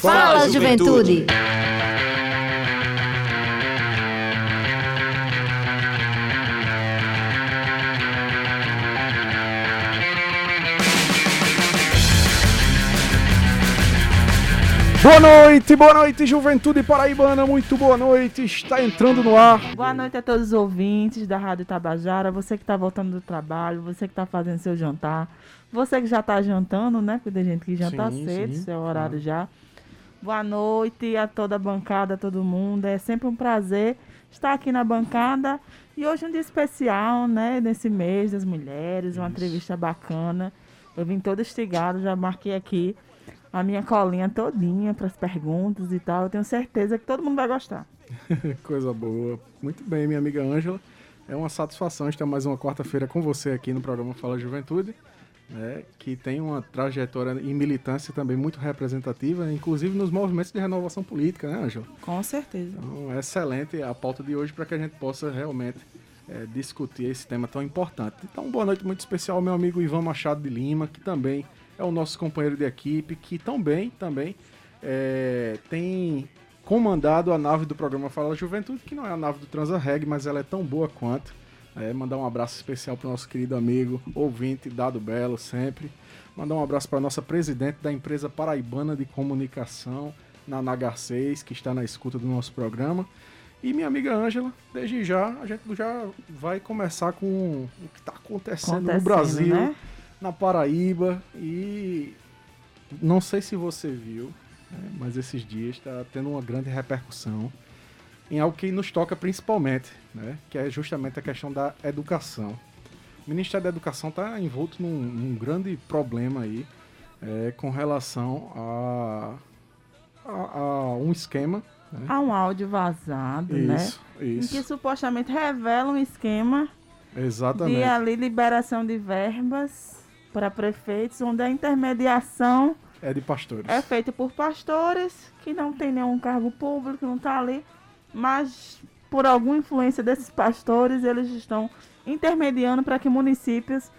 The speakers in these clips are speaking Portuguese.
Fala, juventude! Boa noite, boa noite, Juventude Paraibana, muito boa noite, está entrando no ar. Boa noite a todos os ouvintes da Rádio Tabajara, você que está voltando do trabalho, você que está fazendo seu jantar, você que já está jantando, né? Porque tem gente que janta Sim, cedo, sim. seu horário já. Boa noite a toda a bancada, a todo mundo. É sempre um prazer estar aqui na bancada. E hoje um dia especial, né? Nesse mês das mulheres, uma entrevista bacana. Eu vim todo estigado, já marquei aqui a minha colinha todinha para as perguntas e tal. Eu tenho certeza que todo mundo vai gostar. Coisa boa. Muito bem, minha amiga Ângela. É uma satisfação estar mais uma quarta-feira com você aqui no programa Fala Juventude, né, que tem uma trajetória e militância também muito representativa, inclusive nos movimentos de renovação política, né, Ângela? Com certeza. Então, é excelente a pauta de hoje para que a gente possa realmente é, discutir esse tema tão importante. Então, boa noite muito especial ao meu amigo Ivan Machado de Lima, que também é o nosso companheiro de equipe, que também, também é, tem comandado a nave do programa Fala Juventude, que não é a nave do Transarreg, mas ela é tão boa quanto. É, mandar um abraço especial para o nosso querido amigo, ouvinte, Dado Belo, sempre. Mandar um abraço para a nossa presidente da empresa paraibana de comunicação, na NH6, que está na escuta do nosso programa. E minha amiga Ângela, desde já, a gente já vai começar com o que está acontecendo, no Acontecendo, Brasil, né? na Paraíba. E não sei se você viu, né, mas esses dias está tendo uma grande repercussão em algo que nos toca principalmente, né, que é justamente a questão da educação. O Ministério da Educação está envolto num, num grande problema aí é, com relação a, a, a um esquema. Né? Há um áudio vazado, né? isso, Em que isso. supostamente revela um esquema de Exatamente. ali liberação de verbas para prefeitos, onde a intermediação É de pastores. é feita por pastores que não tem nenhum cargo público, não está ali, mas por alguma influência desses pastores, eles estão intermediando para que municípios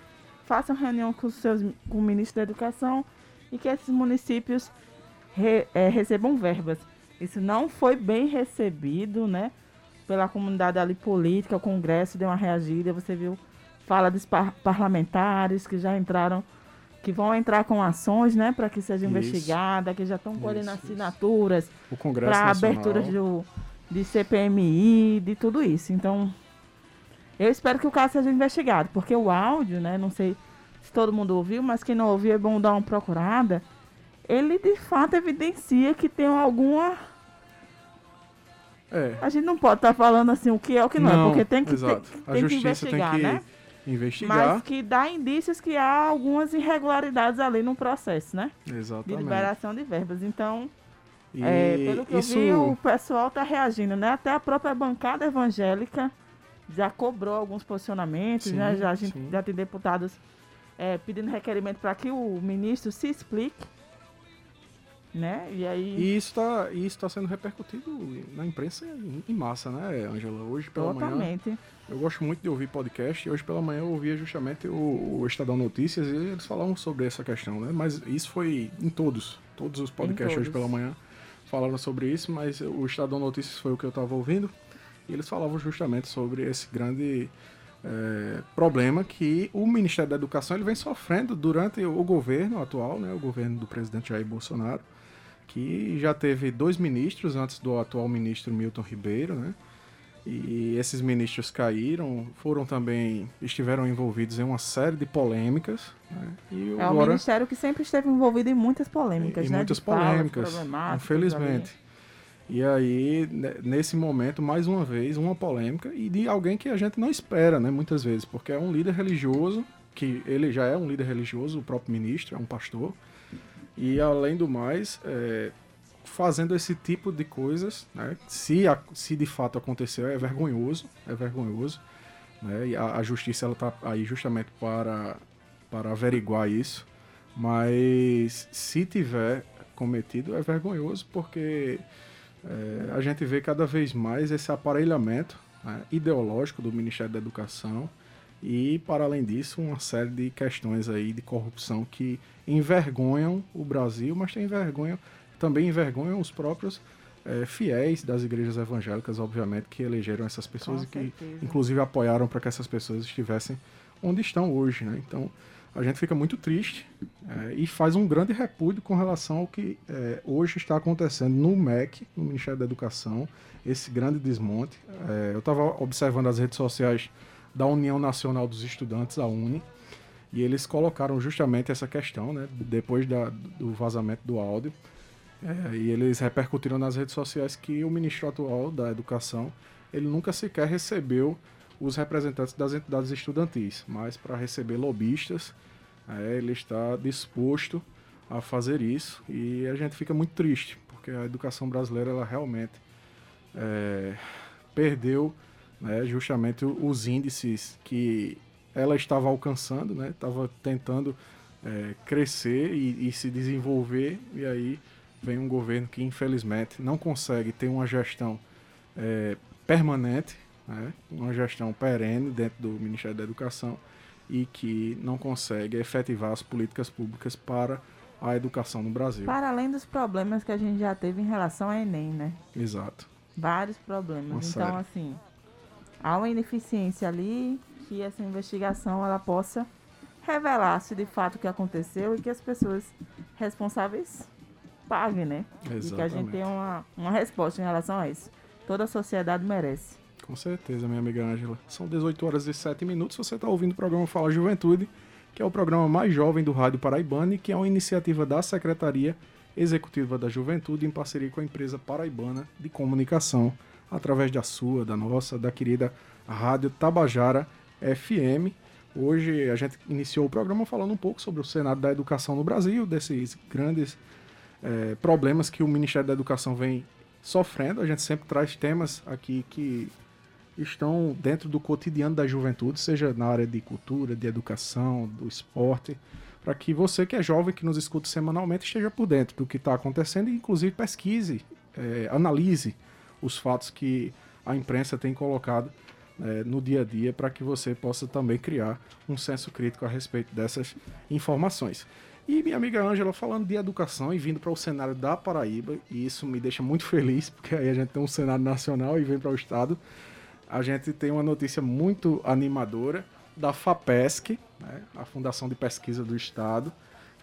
façam reunião com, seus, com o ministro da Educação e que esses municípios re- eh, recebam verbas. Isso não foi bem recebido, né? Pela comunidade ali política, o Congresso deu uma reagida, você viu, fala dos par- parlamentares que já entraram, que vão entrar com ações, né, para que seja Isso. investigada, que já estão colhendo assinaturas para abertura do, de CPMI, de tudo isso. Então, eu espero que o caso seja investigado, porque o áudio, né, não sei se todo mundo ouviu, mas quem não ouviu é bom dar uma procurada. Ele de fato evidencia que tem alguma. É. A gente não pode estar falando assim o que é o que não, é, porque tem que, exato. tem, a tem que justiça investigar, tem que né? investigar. Mas que dá indícios que há algumas irregularidades ali no processo, né? De Exatamente. liberação de verbas. Então, E É, pelo que isso eu vi, o pessoal tá reagindo, né? Até a própria bancada evangélica já cobrou alguns posicionamentos, Sim, né? Já, a gente, sim. já tem deputados é, pedindo requerimento para que o ministro se explique, né? E aí, E isso está isso tá sendo repercutido na imprensa em, em massa, né, Angela? Hoje pela manhã, totalmente. eu gosto muito de ouvir podcast, e hoje pela manhã eu ouvia justamente o, o Estadão Notícias e eles falavam sobre essa questão, né? Mas isso foi em todos, todos os podcasts hoje todos. pela manhã falaram sobre isso, mas o Estadão Notícias foi o que eu estava ouvindo e eles falavam justamente sobre esse grande é, problema que o Ministério da Educação ele vem sofrendo durante o governo atual, né, o governo do presidente Jair Bolsonaro, que já teve dois ministros antes do atual ministro Milton Ribeiro, né? E esses ministros caíram, foram também estiveram envolvidos em uma série de polêmicas, né? E É um ministério que sempre esteve envolvido em muitas polêmicas, em né? muitas de polêmicas, infelizmente. E aí, ne- nesse momento, mais uma vez, uma polêmica e de alguém que a gente não espera, né, muitas vezes, porque é um líder religioso, que ele já é um líder religioso, o próprio ministro, é um pastor, e além do mais, é, fazendo esse tipo de coisas, né, se, a- se de fato aconteceu, é vergonhoso, é vergonhoso, né, e a, a justiça ela tá aí justamente para, para averiguar isso, mas se tiver cometido é vergonhoso porque é, a gente vê cada vez mais esse aparelhamento né, ideológico do Ministério da Educação e, para além disso, uma série de questões aí de corrupção que envergonham o Brasil, mas tem envergonham também envergonham os próprios é, fiéis das igrejas evangélicas, obviamente, que elegeram essas pessoas Com e que, certeza. inclusive, apoiaram para que essas pessoas estivessem onde estão hoje. Né? Então, a gente fica muito triste é, e faz um grande repúdio com relação ao que é, hoje está acontecendo no MEC, no Ministério da Educação, esse grande desmonte. É, eu estava observando as redes sociais da União Nacional dos Estudantes, a UNE, e eles colocaram justamente essa questão, né, depois da- do vazamento do áudio, é, e eles repercutiram nas redes sociais que o ministro atual da Educação ele nunca sequer recebeu os representantes das entidades estudantis, mas para receber lobistas, é, ele está disposto a fazer isso. E a gente fica muito triste, porque a educação brasileira ela realmente é, perdeu né, justamente os índices que ela estava alcançando, né, estava tentando é, crescer e, e se desenvolver, e aí vem um governo que infelizmente não consegue ter uma gestão é, permanente, né, uma gestão perene dentro do Ministério da Educação e que não consegue efetivar as políticas públicas para a educação no Brasil. Para além dos problemas que a gente já teve em relação ao Enem, né? Exato. Vários problemas. Uma então, série. assim, há uma ineficiência ali que essa investigação ela possa revelar se de fato o que aconteceu e que as pessoas responsáveis paguem, né? E que a gente Exatamente. tenha uma, uma resposta em relação a isso. Toda a sociedade merece. Com certeza, minha amiga Ângela. São 18 horas e 7 minutos. Você está ouvindo o programa Fala Juventude, que é o programa mais jovem do Rádio Paraibana e que é uma iniciativa da Secretaria Executiva da Juventude em parceria com a empresa paraibana de comunicação, através da sua, da nossa, da querida Rádio Tabajara FM. Hoje a gente iniciou o programa falando um pouco sobre o cenário da educação no Brasil, desses grandes eh, problemas que o Ministério da Educação vem sofrendo. A gente sempre traz temas aqui que estão dentro do cotidiano da juventude, seja na área de cultura, de educação, do esporte, para que você que é jovem, que nos escuta semanalmente, esteja por dentro do que está acontecendo e, inclusive, pesquise, eh, analise os fatos que a imprensa tem colocado eh, no dia a dia para que você possa também criar um senso crítico a respeito dessas informações. E minha amiga Ângela falando de educação e vindo para o cenário da Paraíba, e isso me deixa muito feliz, porque aí a gente tem um cenário nacional e vem para o estado. A gente tem uma notícia muito animadora da FAPESC, né, a Fundação de Pesquisa do Estado,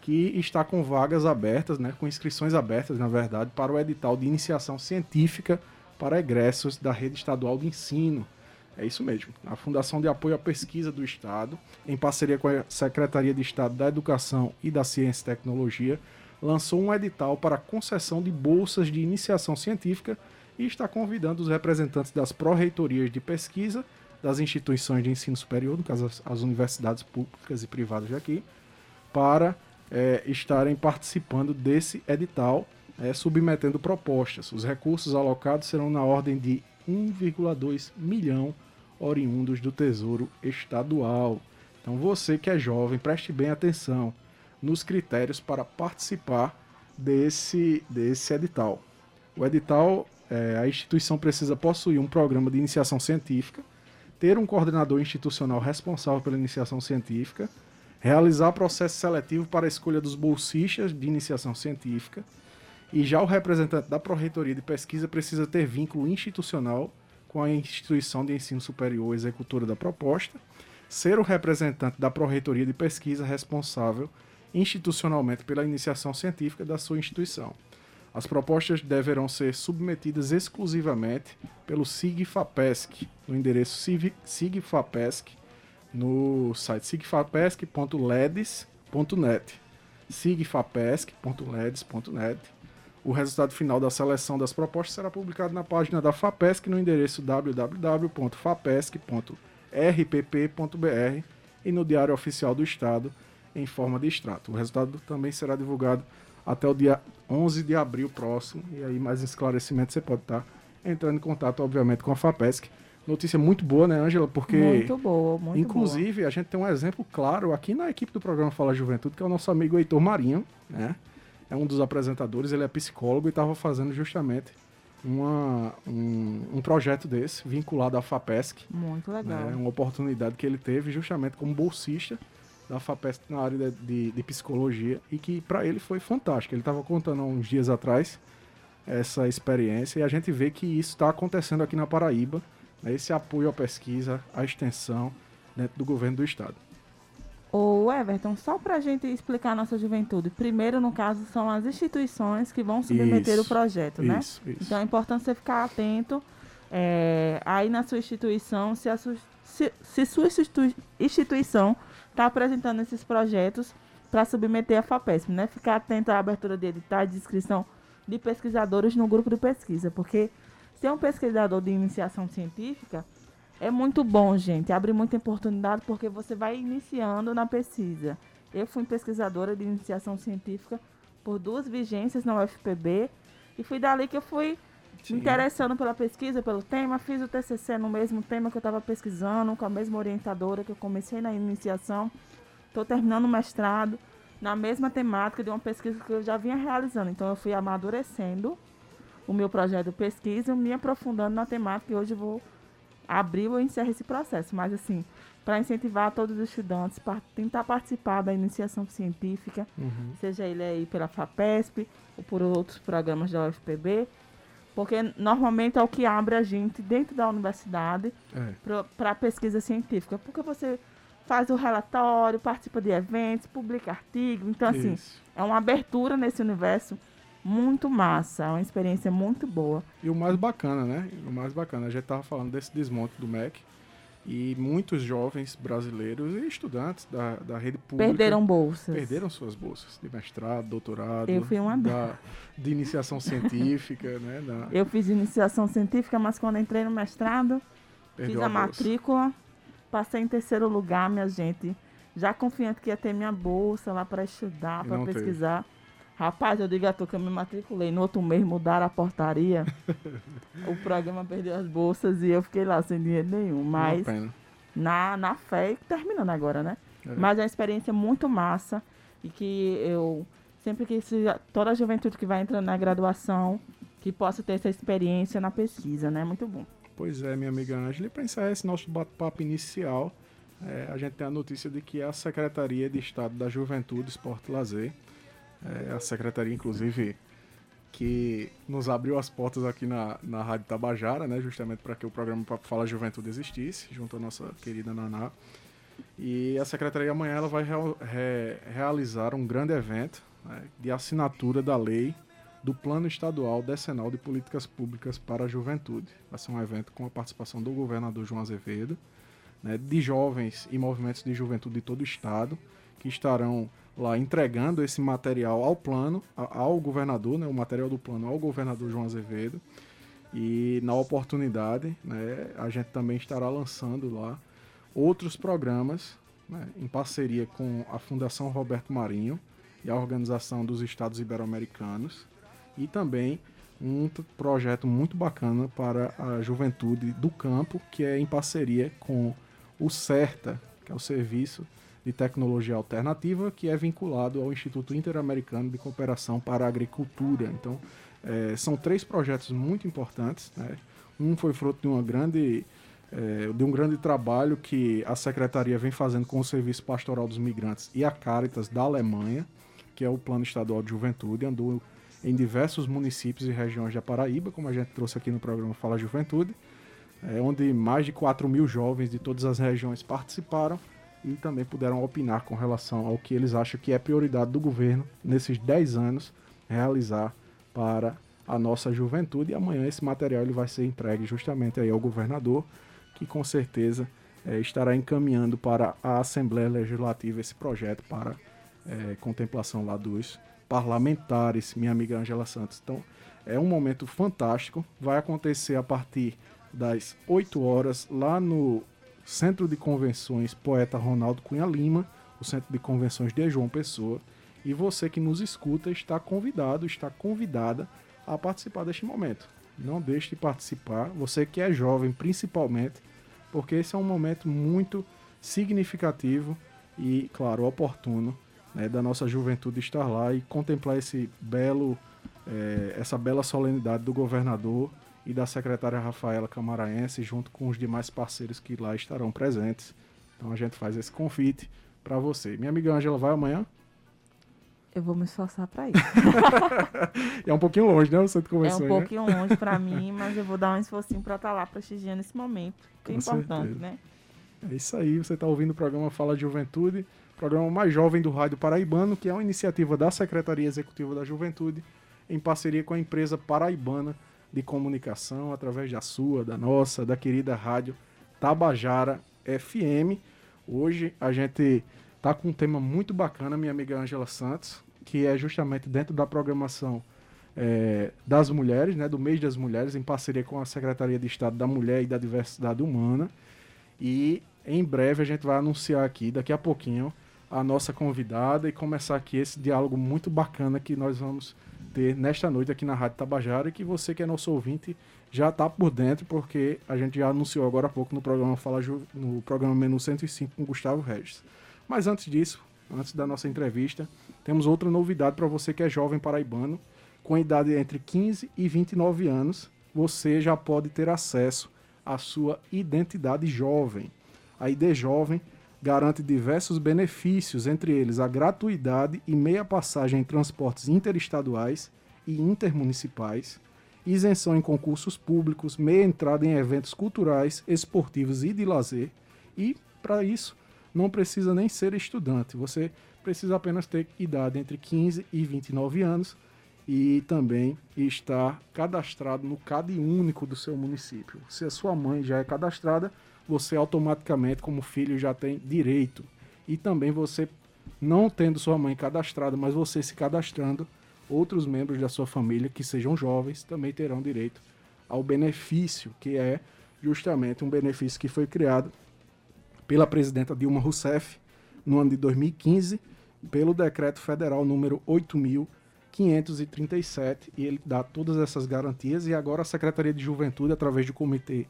que está com vagas abertas, né, com inscrições abertas, na verdade, para o edital de iniciação científica para egressos da rede estadual de ensino. É isso mesmo. A Fundação de Apoio à Pesquisa do Estado, em parceria com a Secretaria de Estado da Educação e da Ciência e Tecnologia, lançou um edital para concessão de bolsas de iniciação científica e está convidando os representantes das pró-reitorias de pesquisa das instituições de ensino superior, no caso as, universidades públicas e privadas daqui, para eh, estarem participando desse edital, eh, submetendo propostas. Os recursos alocados serão na ordem de 1,2 milhão oriundos do Tesouro Estadual. Então você que é jovem, preste bem atenção nos critérios para participar desse, desse edital. O edital, eh, a instituição precisa possuir um programa de iniciação científica, ter um coordenador institucional responsável pela iniciação científica, realizar processo seletivo para a escolha dos bolsistas de iniciação científica, e já o representante da Pró-Reitoria de Pesquisa precisa ter vínculo institucional com a instituição de ensino superior executora da proposta, ser o representante da Pró-Reitoria de Pesquisa responsável institucionalmente pela iniciação científica da sua instituição. As propostas deverão ser submetidas exclusivamente pelo SIGFAPESC, no endereço SIGFAPESC, no site sigfapesc.leds.net. sigfapesc.leds.net. O resultado final da seleção das propostas será publicado na página da FAPESC no endereço www.fapesc.rpp.br e no Diário Oficial do Estado em forma de extrato. O resultado também será divulgado até o dia 11 de abril próximo. E aí, mais esclarecimentos, você pode estar entrando em contato, obviamente, com a FAPESC. Notícia muito boa, né, Ângela? Porque, muito boa, muito inclusive, a gente tem um exemplo claro aqui na equipe do programa Fala Juventude, que é o nosso amigo Heitor Marinho, né? É um dos apresentadores, ele é psicólogo e estava fazendo justamente uma, um, um projeto desse, vinculado à FAPESC. Muito legal. né? Uma oportunidade que ele teve justamente como bolsista da FAPESP na área de, de, de psicologia e que para ele foi fantástico. Ele estava contando há uns dias atrás essa experiência e a gente vê que isso está acontecendo aqui na Paraíba, né, esse apoio à pesquisa, à extensão dentro do governo do estado. O Everton, só para a gente explicar a nossa juventude, primeiro, no caso, são as instituições que vão submeter Isso, o projeto, né? Isso, isso. Então é importante você ficar atento é, aí na sua instituição, se, a su, se, se sua institui- instituição está apresentando esses projetos para submeter a FAPESP, né? Ficar atento à abertura de editais de inscrição de pesquisadores no grupo de pesquisa, porque ser um pesquisador de iniciação científica é muito bom, gente. Abre muita oportunidade porque você vai iniciando na pesquisa. Eu fui pesquisadora de iniciação científica por duas vigências na UFPB e foi dali que eu fui Sim. me interessando pela pesquisa, pelo tema. Fiz o TCC no mesmo tema que eu estava pesquisando, com a mesma orientadora que eu comecei na iniciação. Estou terminando o mestrado na mesma temática de uma pesquisa que eu já vinha realizando. Então eu fui amadurecendo o meu projeto de pesquisa, me aprofundando na temática e hoje vou abrir ou encerrar esse processo. Mas assim, para incentivar todos os estudantes para tentar participar da iniciação científica, Uhum. seja ele aí pela FAPESP ou por outros programas da UFPB, porque normalmente é o que abre a gente dentro da universidade É. para a pesquisa científica, porque você faz o relatório, participa de eventos, publica artigos, então assim, Isso. é uma abertura nesse universo muito massa, é uma experiência muito boa. E o mais bacana, né? O mais bacana, a gente tava falando desse desmonte do MEC e muitos jovens brasileiros e estudantes da, da rede pública Perderam bolsas. perderam suas bolsas de mestrado, doutorado, Eu fui uma da, de iniciação científica, né? Da, Eu fiz iniciação científica, mas quando entrei no mestrado, perdeu Fiz a, bolsa. matrícula, passei em terceiro lugar, minha gente. Já confiante que ia ter minha bolsa lá para estudar, para não teve. Rapaz, eu digo a tu que eu me matriculei. No outro mês mudaram a portaria. o programa perdeu as bolsas e eu fiquei lá sem dinheiro nenhum. Mas na, na fé, e terminando agora, né? É. Mas é uma experiência muito massa e que eu sempre que se- toda a juventude que vai entrando na graduação que possa ter essa experiência na pesquisa, né? Muito bom. Pois é, minha amiga Ângela. E para encerrar esse nosso bate-papo inicial, é, a gente tem a notícia de que a Secretaria de Estado da Juventude, Esporte e Lazer, é, a secretaria, inclusive, que nos abriu as portas aqui na, na Rádio Tabajara, né, justamente para que o programa Fala Juventude existisse, junto à nossa querida Naná. E a secretaria amanhã ela vai re- realizar um grande evento né, de assinatura da lei do Plano Estadual Decenal de Políticas Públicas para a Juventude. Vai ser um evento com a participação do governador João Azevedo, né, de jovens e movimentos de juventude de todo o estado, que estarão lá entregando esse material ao plano, ao governador, né, o material do plano ao governador João Azevedo. E na oportunidade, né, a gente também estará lançando lá outros programas né, em parceria com a Fundação Roberto Marinho e a Organização dos Estados Ibero-Americanos e também um projeto muito bacana para a juventude do campo, que é em parceria com o CERTA, que é o Serviço de Tecnologia Alternativa, que é vinculado ao Instituto Interamericano de Cooperação para a Agricultura. Então, eh, são três projetos muito importantes. né? Um foi fruto de uma grande eh, de um grande trabalho que a secretaria vem fazendo com o Serviço Pastoral dos Migrantes e a Caritas da Alemanha, que é o Plano Estadual de Juventude, andou em diversos municípios e regiões da Paraíba, como a gente trouxe aqui no programa Fala Juventude, é, onde mais de 4 mil jovens de todas as regiões participaram e também puderam opinar com relação ao que eles acham que é prioridade do governo nesses 10 anos realizar para a nossa juventude. E amanhã esse material ele vai ser entregue justamente aí ao governador, que com certeza eh, estará encaminhando para a Assembleia Legislativa esse projeto para eh, contemplação lá dos parlamentares, minha amiga Angela Santos. Então, é um momento fantástico. Vai acontecer a partir das 8 horas lá no Centro de Convenções Poeta Ronaldo Cunha Lima, o Centro de Convenções de João Pessoa. E você que nos escuta está convidado, está convidada a participar deste momento. Não deixe de participar, você que é jovem principalmente, porque esse é um momento muito significativo e, claro, oportuno né, da nossa juventude estar lá e contemplar esse belo, eh, essa bela solenidade do governador e da secretária Rafaela Camaraense, junto com os demais parceiros que lá estarão presentes. Então a gente faz esse convite para você. Minha amiga Ângela vai amanhã? Eu vou me esforçar para ir. é um pouquinho longe, né? Você começou, É um pouquinho né? longe para mim, mas eu vou dar um esforcinho para estar tá lá prestigiando esse momento, que é Com é importante, certeza. né? É isso aí, você está ouvindo o programa Fala de Juventude, programa mais jovem do Rádio Paraibano, que é uma iniciativa da Secretaria Executiva da Juventude, em parceria com a empresa paraibana de comunicação, através da sua, da nossa, da querida rádio Tabajara FM. Hoje a gente tá com um tema muito bacana, minha amiga Angela Santos, que é justamente dentro da programação é, das mulheres, né, do mês das mulheres, em parceria com a Secretaria de Estado da Mulher e da Diversidade Humana. E em breve a gente vai anunciar aqui, daqui a pouquinho, a nossa convidada e começar aqui esse diálogo muito bacana que nós vamos ter nesta noite aqui na Rádio Tabajara e que você que é nosso ouvinte já está por dentro, porque a gente já anunciou agora há pouco no programa Fala Ju, no programa Menu 105 com Gustavo Regis. Mas antes disso, antes da nossa entrevista, temos outra novidade para você que é jovem paraibano, com idade entre 15 e 29 anos, você já pode ter acesso à sua identidade jovem. A ID Jovem garante diversos benefícios, entre eles a gratuidade e meia passagem em transportes interestaduais e intermunicipais, isenção em concursos públicos, meia entrada em eventos culturais, esportivos e de lazer. E, para isso, não precisa nem ser estudante, você precisa apenas ter idade entre 15 e 29 anos e também estar cadastrado no CAD único do seu município. Se a sua mãe já é cadastrada, você automaticamente, como filho, já tem direito. E também você, não tendo sua mãe cadastrada, mas você se cadastrando, outros membros da sua família que sejam jovens também terão direito ao benefício, que é justamente um benefício que foi criado pela presidenta Dilma Rousseff no ano de 2015, pelo decreto federal número 8537, e ele dá todas essas garantias e agora a Secretaria de Juventude através do comitê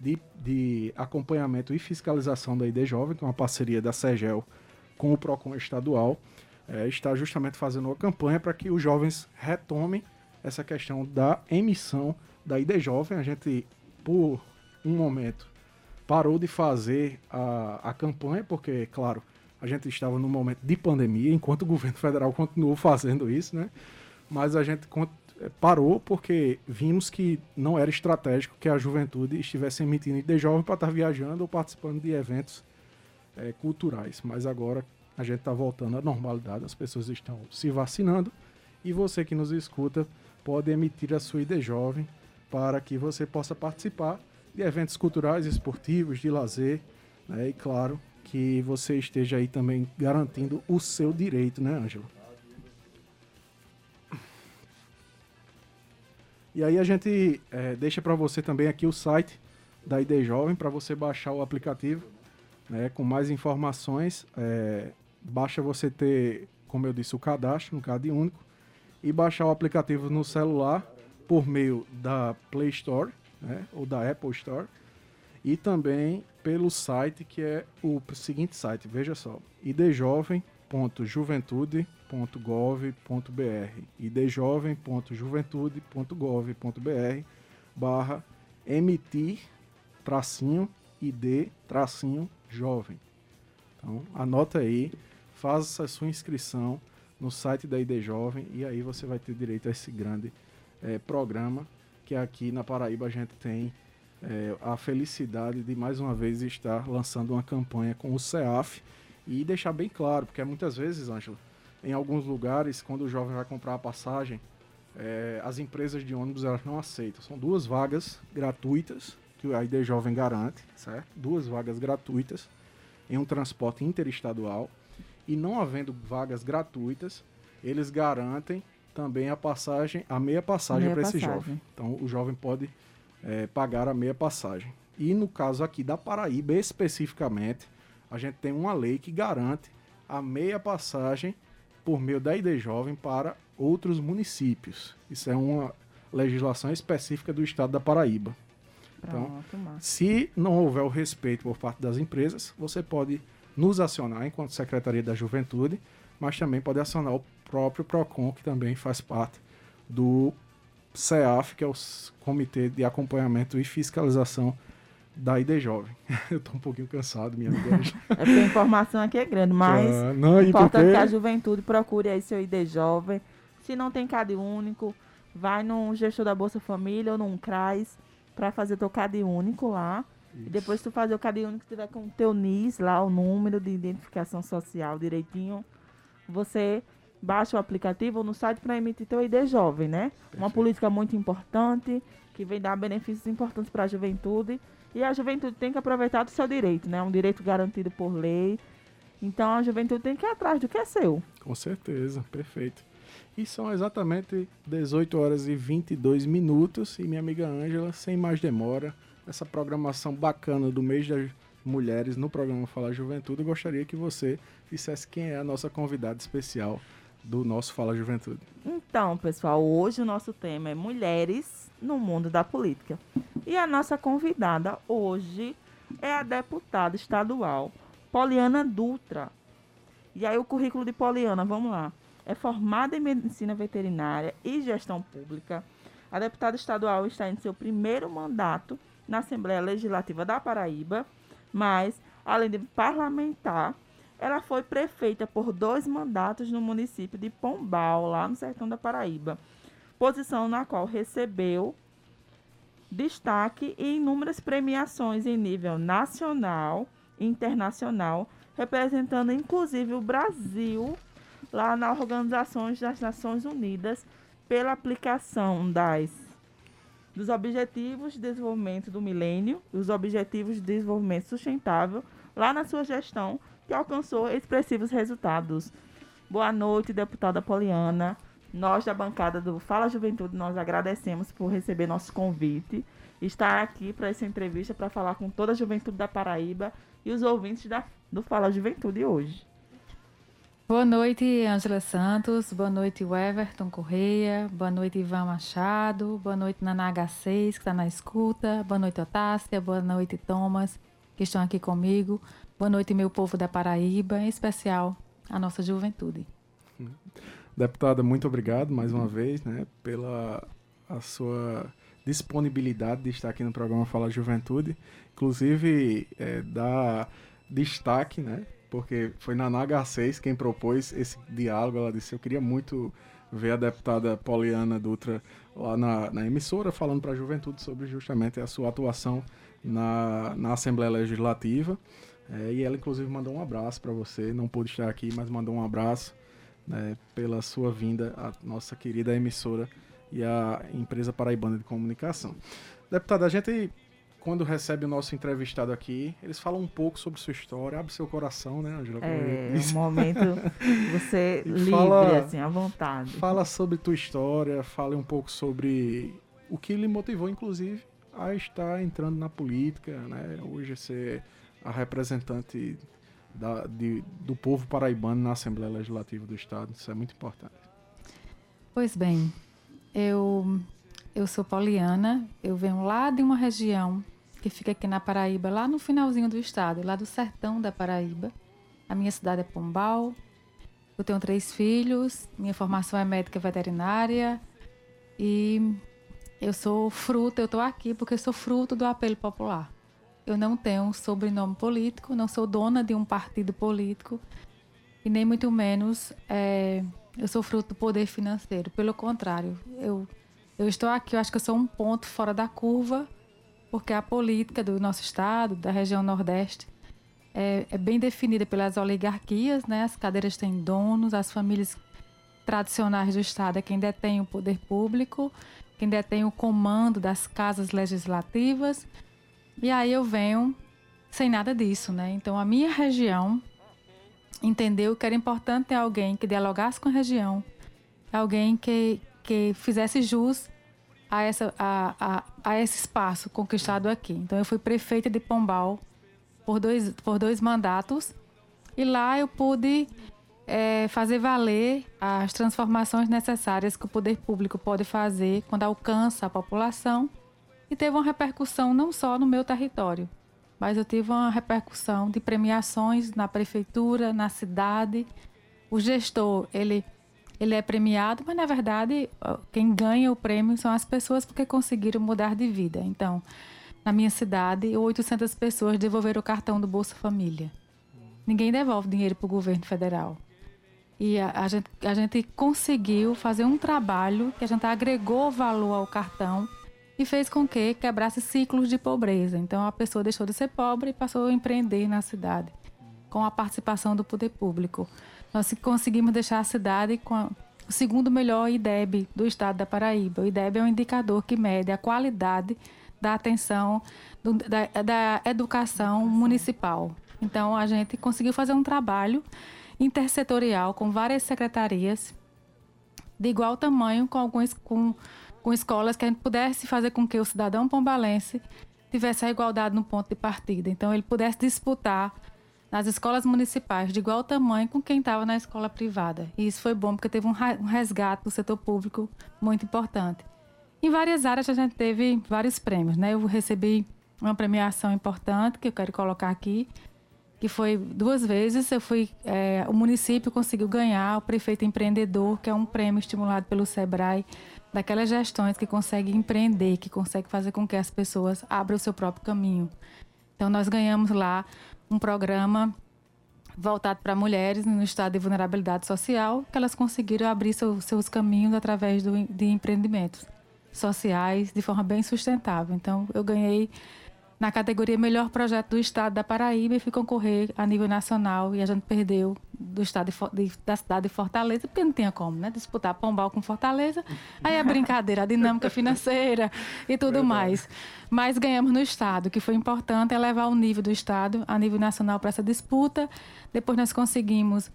de, de acompanhamento e fiscalização da ID Jovem, que é uma parceria da SEGEL com o PROCON estadual, é, está justamente fazendo uma campanha para que os jovens retomem essa questão da emissão da ID Jovem. A gente, por um momento, parou de fazer a, a campanha, porque, claro, a gente estava num momento de pandemia, enquanto o governo federal continuou fazendo isso, né? Mas a gente parou porque vimos que não era estratégico que a juventude estivesse emitindo de jovem para estar viajando ou participando de eventos é, culturais. Mas agora a gente está voltando à normalidade, as pessoas estão se vacinando e você que nos escuta pode emitir a sua ID jovem para que você possa participar de eventos culturais, esportivos, de lazer, né? E claro que você esteja aí também garantindo o seu direito, né, Ângelo? E aí a gente é, deixa para você também aqui o site da ID Jovem para você baixar o aplicativo né, com mais informações. É, basta você ter, como eu disse, o cadastro, um CAD único, e baixar o aplicativo no celular por meio da Play Store né, ou da Apple Store e também pelo site que é o seguinte site, veja só, idjovem.juventude.com idjovem.gov.br idjovem.juventude.gov.br barra emitir tracinho id tracinho jovem. Então anota aí, faça a sua inscrição no site da ID Jovem e aí você vai ter direito a esse grande é, programa que aqui na Paraíba a gente tem é, a felicidade de mais uma vez estar lançando uma campanha com o CEAF e deixar bem claro, porque muitas vezes, Ângelo, em alguns lugares, quando o jovem vai comprar a passagem, é, as empresas de ônibus elas não aceitam. São duas vagas gratuitas que a ID Jovem garante, certo? Duas vagas gratuitas em um transporte interestadual. E não havendo vagas gratuitas, eles garantem também a passagem, a meia passagem para esse jovem. Então o jovem pode é, pagar a meia passagem. E no caso aqui da Paraíba, especificamente, a gente tem uma lei que garante a meia passagem por meio da ID Jovem para outros municípios. Isso é uma legislação específica do estado da Paraíba. Então, se não houver o respeito por parte das empresas, você pode nos acionar enquanto Secretaria da Juventude, mas também pode acionar o próprio PROCON, que também faz parte do CEAF, que é o Comitê de Acompanhamento e Fiscalização da ID Jovem. Eu tô um pouquinho cansado, minha amiga. é porque a informação aqui é grande, mas ah, não, importante porque... que a juventude procure aí seu ID Jovem. Se não tem CAD único, vai num gestor da Bolsa Família ou num CRAS para fazer teu CAD único lá. Isso. E depois tu fazer o CAD único, tiver com o teu NIS lá, o número de identificação social direitinho, você baixa o aplicativo ou no site para emitir teu ID jovem, né? Perfeito. Uma política muito importante, que vem dar benefícios importantes para a juventude. E a juventude tem que aproveitar do seu direito, né? Um direito garantido por lei. Então a juventude tem que ir atrás do que é seu. Com certeza, perfeito. E são exatamente 18 horas e 22 minutos. E minha amiga Ângela, sem mais demora, essa programação bacana do mês das mulheres no programa Fala Juventude, eu gostaria que você dissesse quem é a nossa convidada especial do nosso Fala Juventude. Então, pessoal, hoje o nosso tema é mulheres no mundo da política. E a nossa convidada hoje é a deputada estadual Poliana Dutra. E aí o currículo de Poliana, vamos lá. É formada em medicina veterinária e gestão pública. A deputada estadual está em seu primeiro mandato na Assembleia Legislativa da Paraíba, mas além de parlamentar, ela foi prefeita por dois mandatos no município de Pombal, lá no sertão da Paraíba, posição na qual recebeu destaque e inúmeras premiações em nível nacional e internacional, representando inclusive o Brasil lá nas organizações das Nações Unidas pela aplicação das dos Objetivos de Desenvolvimento do Milênio e os Objetivos de Desenvolvimento Sustentável lá na sua gestão que alcançou expressivos resultados. Boa noite, deputada Poliana. Nós da bancada do Fala Juventude, nós agradecemos por receber nosso convite, estar aqui para essa entrevista para falar com toda a juventude da Paraíba e os ouvintes da, do Fala Juventude hoje. Boa noite, Ângela Santos. Boa noite, Everton Correia. Boa noite, Ivan Machado. Boa noite, Naná H6, que está na escuta. Boa noite, Otácia. Boa noite, Thomas, que estão aqui comigo. Boa noite, meu povo da Paraíba, em especial a nossa juventude. Deputada, muito obrigado mais uma vez né, pela a sua disponibilidade de estar aqui no programa Fala Juventude. Inclusive, é, dar destaque, né? Porque foi na NH6 quem propôs esse diálogo. Ela disse: Eu queria muito ver a deputada Poliana Dutra lá na, na emissora falando para a juventude sobre justamente a sua atuação na, na Assembleia Legislativa. É, e ela, inclusive, mandou um abraço para você. Não pôde estar aqui, mas mandou um abraço né, pela sua vinda à nossa querida emissora e à empresa paraibana de comunicação. Deputada, a gente, quando recebe o nosso entrevistado aqui, eles falam um pouco sobre sua história. Abre seu coração, né, Angela? É, um momento você livre, fala, assim, à vontade. Fala sobre tua história, fale um pouco sobre o que lhe motivou, inclusive, a estar entrando na política, né? Hoje você a representante da, de, do povo paraibano na Assembleia Legislativa do Estado. Isso é muito importante. Pois bem, eu, eu sou Poliana, eu venho lá de uma região que fica aqui na Paraíba, lá no finalzinho do estado, lá do sertão da Paraíba. A minha cidade é Pombal. Eu tenho três filhos, minha formação é médica veterinária e eu sou fruto, eu estou aqui porque eu sou fruto do apelo popular. Eu não tenho um sobrenome político, não sou dona de um partido político e nem muito menos é, eu sou fruto do poder financeiro. Pelo contrário, eu, eu estou aqui, eu acho que eu sou um ponto fora da curva, porque a política do nosso estado, da região Nordeste, é, é bem definida pelas oligarquias, né? As cadeiras têm donos, as famílias tradicionais do estado é quem detém o poder público, quem detém o comando das casas legislativas e aí eu venho sem nada disso, né? Então a minha região entendeu que era importante ter alguém que dialogasse com a região, alguém que, que fizesse jus a, essa, a, a, a esse espaço conquistado aqui. Então eu fui prefeita de Pombal por dois, por dois mandatos e lá eu pude é, fazer valer as transformações necessárias que o poder público pode fazer quando alcança a população e teve uma repercussão não só no meu território, mas eu tive uma repercussão de premiações na prefeitura, na cidade. O gestor, ele ele é premiado, mas na verdade quem ganha o prêmio são as pessoas porque conseguiram mudar de vida. Então, na minha cidade, 800 pessoas devolveram o cartão do Bolsa Família. Ninguém devolve dinheiro para o governo federal. E a, a, gente, a gente conseguiu fazer um trabalho que a gente agregou valor ao cartão e fez com que quebrasse ciclos de pobreza. Então a pessoa deixou de ser pobre e passou a empreender na cidade, com a participação do poder público. Nós conseguimos deixar a cidade com a, o segundo melhor IDEB do estado da Paraíba. O IDEB é um indicador que mede a qualidade da atenção do, da, da educação municipal. Então a gente conseguiu fazer um trabalho intersetorial com várias secretarias de igual tamanho com alguns com, com escolas que a gente pudesse fazer com que o cidadão pombalense tivesse a igualdade no ponto de partida. Então ele pudesse disputar nas escolas municipais de igual tamanho com quem estava na escola privada. E isso foi bom porque teve um resgate do setor público muito importante. Em várias áreas a gente teve vários prêmios, né? Eu recebi uma premiação importante que eu quero colocar aqui, que foi duas vezes. Eu fui, é, o município conseguiu ganhar o prefeito empreendedor, que é um prêmio estimulado pelo Sebrae, daquelas gestões que conseguem empreender, que conseguem fazer com que as pessoas abram o seu próprio caminho. Então nós ganhamos lá um programa voltado para mulheres no estado de vulnerabilidade social, que elas conseguiram abrir seu, seus caminhos através do, de empreendimentos sociais de forma bem sustentável. Então eu ganhei na categoria Melhor Projeto do Estado da Paraíba e fui concorrer a nível nacional e a gente perdeu do estado de, de, da cidade de Fortaleza, porque não tinha como, né? Disputar Pombal com Fortaleza. Aí a brincadeira, a dinâmica financeira e tudo Verdade. mais. Mas ganhamos no estado, que foi importante elevar o nível do estado a nível nacional para essa disputa. Depois nós conseguimos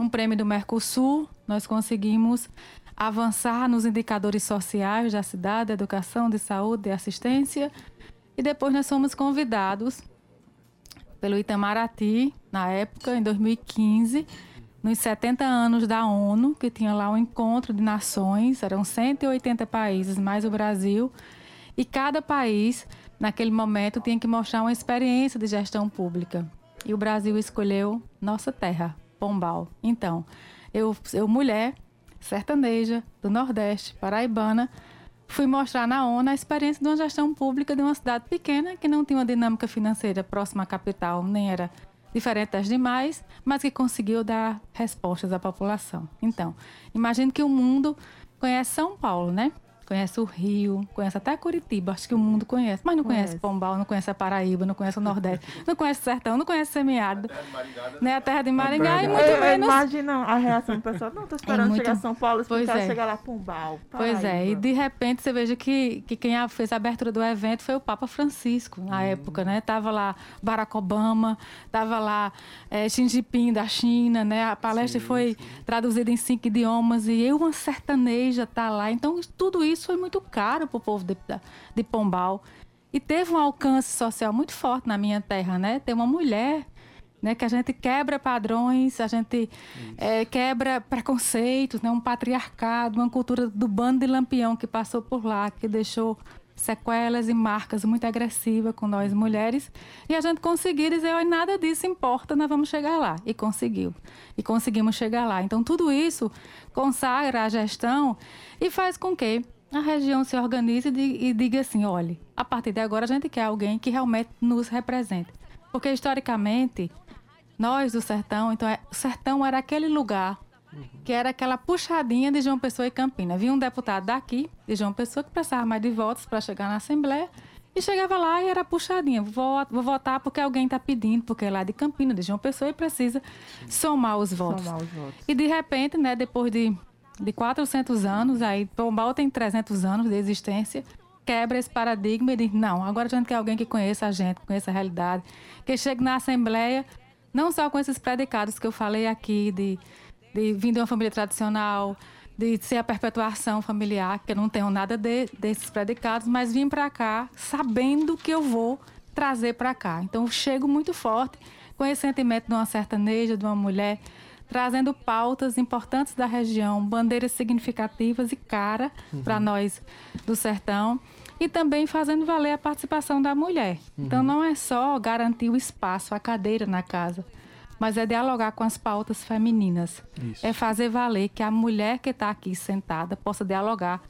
um prêmio do Mercosul, nós conseguimos avançar nos indicadores sociais da cidade, educação, de saúde, de assistência e depois nós fomos convidados pelo Itamaraty, na época, em 2015, nos 70 anos da ONU, que tinha lá um encontro de nações, eram 180 países, mais o Brasil, e cada país, naquele momento, tinha que mostrar uma experiência de gestão pública. E o Brasil escolheu nossa terra, Pombal. Então, eu, eu mulher, sertaneja, do Nordeste, paraibana, fui mostrar na ONU a experiência de uma gestão pública de uma cidade pequena que não tinha uma dinâmica financeira próxima à capital, nem era diferente das demais, mas que conseguiu dar respostas à população. Então, imagine que o mundo conhece São Paulo, né? Conhece o Rio, conhece até Curitiba, acho que o mundo conhece, mas não conhece, conhece Pombal, não conhece a Paraíba, não conhece o Nordeste, não conhece o Sertão, não conhece o Semiárido, né? A terra de Maringá e muito eu, menos... Imagina a reação do pessoal, não, tô esperando é muito... chegar a São Paulo, pois é. chegar lá Pombal, Paraíba. Pois é, e de repente você veja que, que quem fez a abertura do evento foi o Papa Francisco, na hum. época, né? Tava lá Barack Obama, tava lá é, Xi Jinping da China, né? A palestra sim, foi sim. traduzida em cinco idiomas e eu, uma sertaneja, tá lá. Então, tudo isso isso foi muito caro para o povo de, de Pombal. E teve um alcance social muito forte na minha terra, né? Ter uma mulher né, que a gente quebra padrões, a gente é, quebra preconceitos, né, um patriarcado, uma cultura do bando de lampião que passou por lá, que deixou sequelas e marcas muito agressivas com nós mulheres. E a gente conseguiu dizer, olha, nada disso importa, nós vamos chegar lá. E conseguiu. E conseguimos chegar lá. Então, tudo isso consagra a gestão e faz com que a região se organize e diga assim: olhe, a partir de agora a gente quer alguém que realmente nos represente. Porque historicamente, nós do sertão, então é, o sertão era aquele lugar que era aquela puxadinha de João Pessoa e Campina. Vinha um deputado daqui, de João Pessoa, que precisava mais de votos para chegar na Assembleia. E chegava lá e era puxadinha. Vou, vou votar porque alguém está pedindo, porque é lá de Campina, de João Pessoa, e precisa somar os votos. Somar os votos. E de repente, né, depois de de 400 anos, aí Pombal tem 300 anos de existência, quebra esse paradigma e diz, não, agora a gente quer alguém que conheça a gente, conheça a realidade, que chegue na Assembleia, não só com esses predicados que eu falei aqui, de, de vir de uma família tradicional, de ser a perpetuação familiar, que eu não tenho nada de, desses predicados, mas vim para cá sabendo que eu vou trazer para cá. Então, chego muito forte com esse sentimento de uma sertaneja, de uma mulher trazendo pautas importantes da região, bandeiras significativas e cara uhum. para nós do sertão e também fazendo valer a participação da mulher. Uhum. Então não é só garantir o espaço, a cadeira na casa, mas é dialogar com as pautas femininas. Isso. É fazer valer que a mulher que está aqui sentada possa dialogar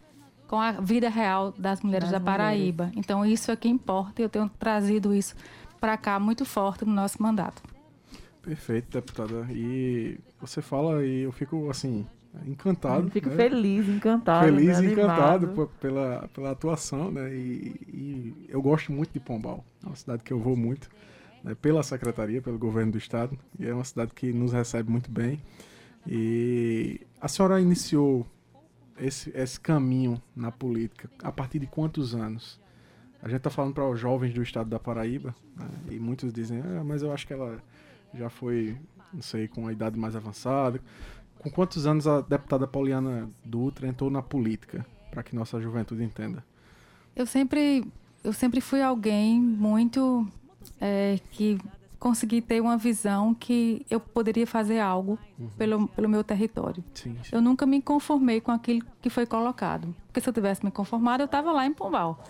com a vida real das mulheres das da Paraíba. Mulheres. Então, isso é que importa e eu tenho trazido isso para cá muito forte no nosso mandato. Perfeito, deputada. E você fala e eu fico, assim, encantado. Eu fico né? feliz, encantado. Feliz e encantado pela, pela atuação, né? E, e, eu gosto muito de Pombal. É uma cidade que eu vou muito, né? pela secretaria, pelo governo do estado. E é uma cidade que nos recebe muito bem. E a senhora iniciou esse, esse caminho na política a partir de quantos anos? A gente está falando para os jovens do estado da Paraíba, né? e muitos dizem, ah, mas eu acho que ela já foi, não sei, com a idade mais avançada. Com quantos anos a deputada Pauliana Dutra entrou na política, para que nossa juventude entenda? Eu sempre, eu sempre fui alguém muito é, que consegui ter uma visão que eu poderia fazer algo uhum. pelo, pelo meu território. Sim, sim. Eu nunca me conformei com aquilo que foi colocado. Porque se eu tivesse me conformado, eu estava lá em Pombal.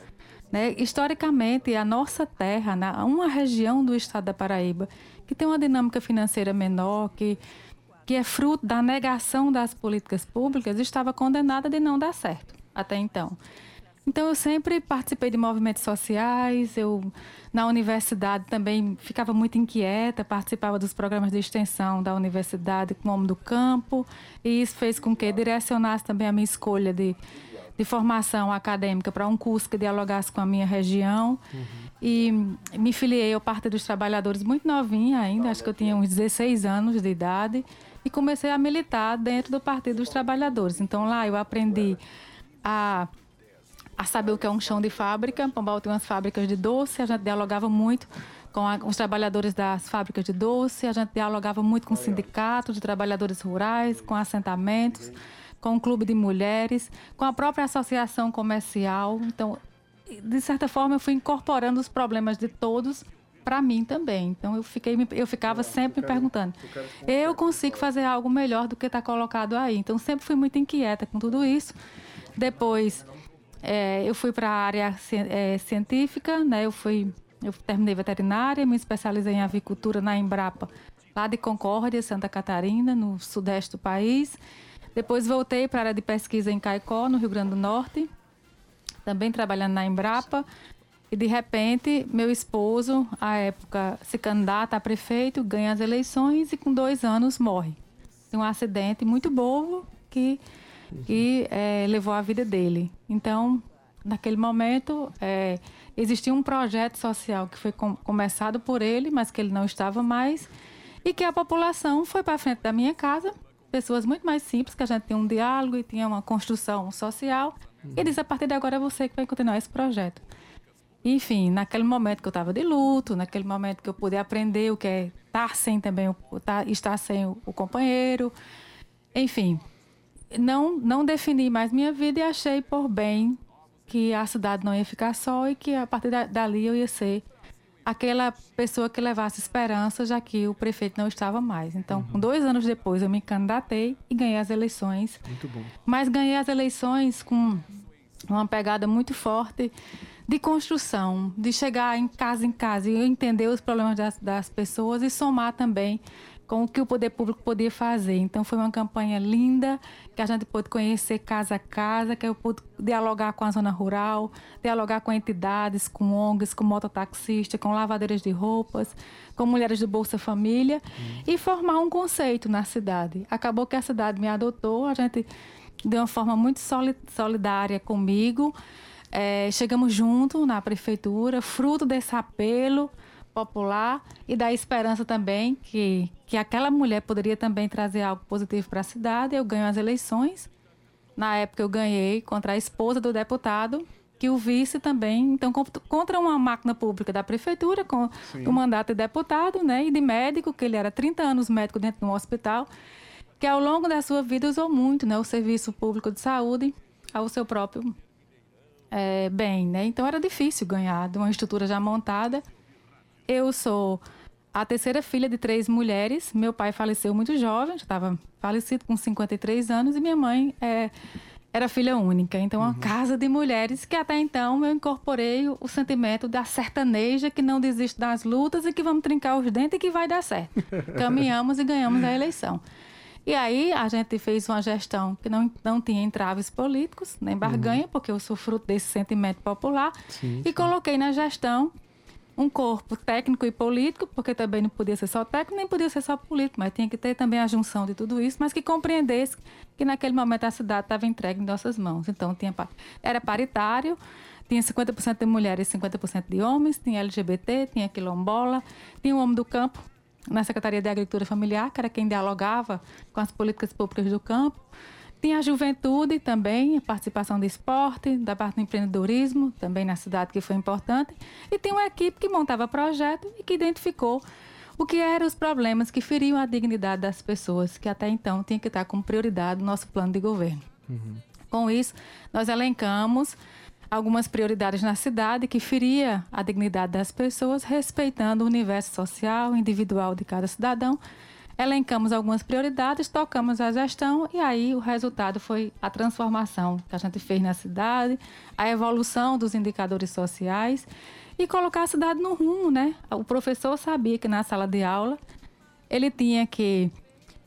Né? Historicamente, a nossa terra, na, uma região do estado da Paraíba, que tem uma dinâmica financeira menor, que, que é fruto da negação das políticas públicas, estava condenada de não dar certo até então. Então eu sempre participei de movimentos sociais, eu na universidade também ficava muito inquieta, participava dos programas de extensão da universidade como do campo, e isso fez com que direcionasse também a minha escolha de, de formação acadêmica para um curso que dialogasse com a minha região. Uhum. E me filiei ao Partido dos Trabalhadores muito novinha ainda, acho que eu tinha uns 16 anos de idade, e comecei a militar dentro do Partido dos Trabalhadores. Então lá eu aprendi a a saber o que é um chão de fábrica. Pombal tem umas fábricas de doce, a gente dialogava muito com a, os trabalhadores das fábricas de doce, a gente dialogava muito com sindicatos de trabalhadores rurais, com assentamentos, com o clube de mulheres, com a própria associação comercial. Então, de certa forma, eu fui incorporando os problemas de todos para mim também. Então eu fiquei eu ficava sempre me perguntando, eu consigo fazer algo melhor do que está colocado aí. Então sempre fui muito inquieta com tudo isso. Depois é, eu fui para a área é, científica, né? Eu fui, eu terminei veterinária, me especializei em avicultura na Embrapa, lá de Concórdia, Santa Catarina, no sudeste do país. Depois voltei para a área de pesquisa em Caicó, no Rio Grande do Norte, também trabalhando na Embrapa. E de repente, meu esposo, à época, se candidata a prefeito, ganha as eleições e com dois anos morre. Tem um acidente muito bobo que e é, levou a vida dele. Então, naquele momento, é, existia um projeto social que foi com, começado por ele, mas que ele não estava mais, e que a população foi para frente da minha casa, pessoas muito mais simples, que a gente tinha um diálogo e tinha uma construção social, uhum. e disse, a partir de agora é você que vai continuar esse projeto. Enfim, naquele momento que eu estava de luto, naquele momento que eu pude aprender o que é estar sem também, estar sem o, o companheiro, enfim, não, não defini mais minha vida e achei por bem que a cidade não ia ficar só e que a partir dali eu ia ser aquela pessoa que levasse esperança, já que o prefeito não estava mais. Então, uhum. dois anos depois, eu me candidatei e ganhei as eleições. Muito bom. Mas ganhei as eleições com uma pegada muito forte de construção, de chegar em casa em casa e entender os problemas das, das pessoas e somar também com o que o poder público podia fazer. Então foi uma campanha linda, que a gente pôde conhecer casa a casa, que eu pude dialogar com a zona rural, dialogar com entidades, com ONGs, com mototaxistas, com lavadeiras de roupas, com mulheres do Bolsa Família hum. e formar um conceito na cidade. Acabou que a cidade me adotou, a gente de uma forma muito solidária comigo. É, chegamos junto na prefeitura, fruto desse apelo popular e da esperança também que, que aquela mulher poderia também trazer algo positivo para a cidade. Eu ganho as eleições. Na época eu ganhei contra a esposa do deputado, que o vice também, então contra uma máquina pública da prefeitura, com o mandato de deputado, né, e de médico, que ele era 30 anos médico dentro de um hospital, que ao longo da sua vida usou muito, né, o serviço público de saúde ao seu próprio é, bem, né? Então era difícil ganhar de uma estrutura já montada eu sou a terceira filha de três mulheres. Meu pai faleceu muito jovem, já estava falecido com 53 anos, e minha mãe é, era filha única. Então, uma uhum. casa de mulheres que até então eu incorporei o, o, sentimento da sertaneja que não desiste das lutas e que vamos trincar os dentes e que vai dar certo. Caminhamos e ganhamos a eleição. E aí a gente fez uma gestão que não, não tinha entraves políticos, nem barganha, uhum. porque eu sou fruto desse sentimento popular. Sim, e sim. coloquei na gestão um corpo técnico e político, porque também não podia ser só técnico, nem podia ser só político, mas tinha que ter também a junção de tudo isso, mas que compreendesse que naquele momento a cidade estava entregue em nossas mãos. Então tinha era paritário, tinha 50% de mulheres e 50% de homens, tinha LGBT, tinha quilombola, tinha o homem do campo na Secretaria de Agricultura Familiar, que era quem dialogava com as políticas públicas do campo. Tinha a juventude também, a participação do esporte, da parte do empreendedorismo, também na cidade, que foi importante. E tinha uma equipe que montava projeto e que identificou o que eram os problemas que feriam a dignidade das pessoas, que até então tinha que estar como prioridade no nosso plano de governo. Uhum. Com isso, nós elencamos algumas prioridades na cidade que feria a dignidade das pessoas, respeitando o universo social, individual de cada cidadão elencamos algumas prioridades, tocamos a gestão e aí o resultado foi a transformação que a gente fez na cidade, a evolução dos indicadores sociais e colocar a cidade no rumo, né? O professor sabia que na sala de aula ele tinha que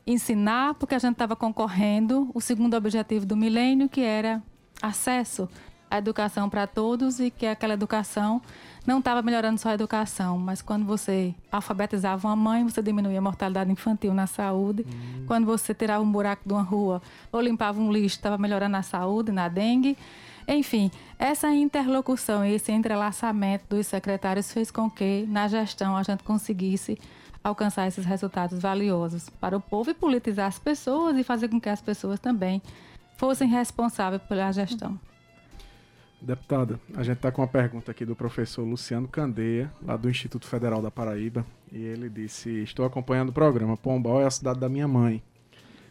ensinar, porque a gente estava concorrendo o segundo objetivo do milênio, que era acesso à educação para todos e que aquela educação não estava melhorando só a educação, mas quando você alfabetizava uma mãe, você diminuía a mortalidade infantil na saúde. Hum. Quando você tirava um buraco de uma rua ou limpava um lixo, estava melhorando a saúde, na dengue. Enfim, essa interlocução e esse entrelaçamento dos secretários fez com que, na gestão, a gente conseguisse alcançar esses resultados valiosos para o povo e politizar as pessoas e fazer com que as pessoas também fossem responsáveis pela gestão. Deputada, a gente está com uma pergunta aqui do professor Luciano Candeia, lá do Instituto Federal da Paraíba, e ele disse: Estou acompanhando o programa. Pombal é a cidade da minha mãe.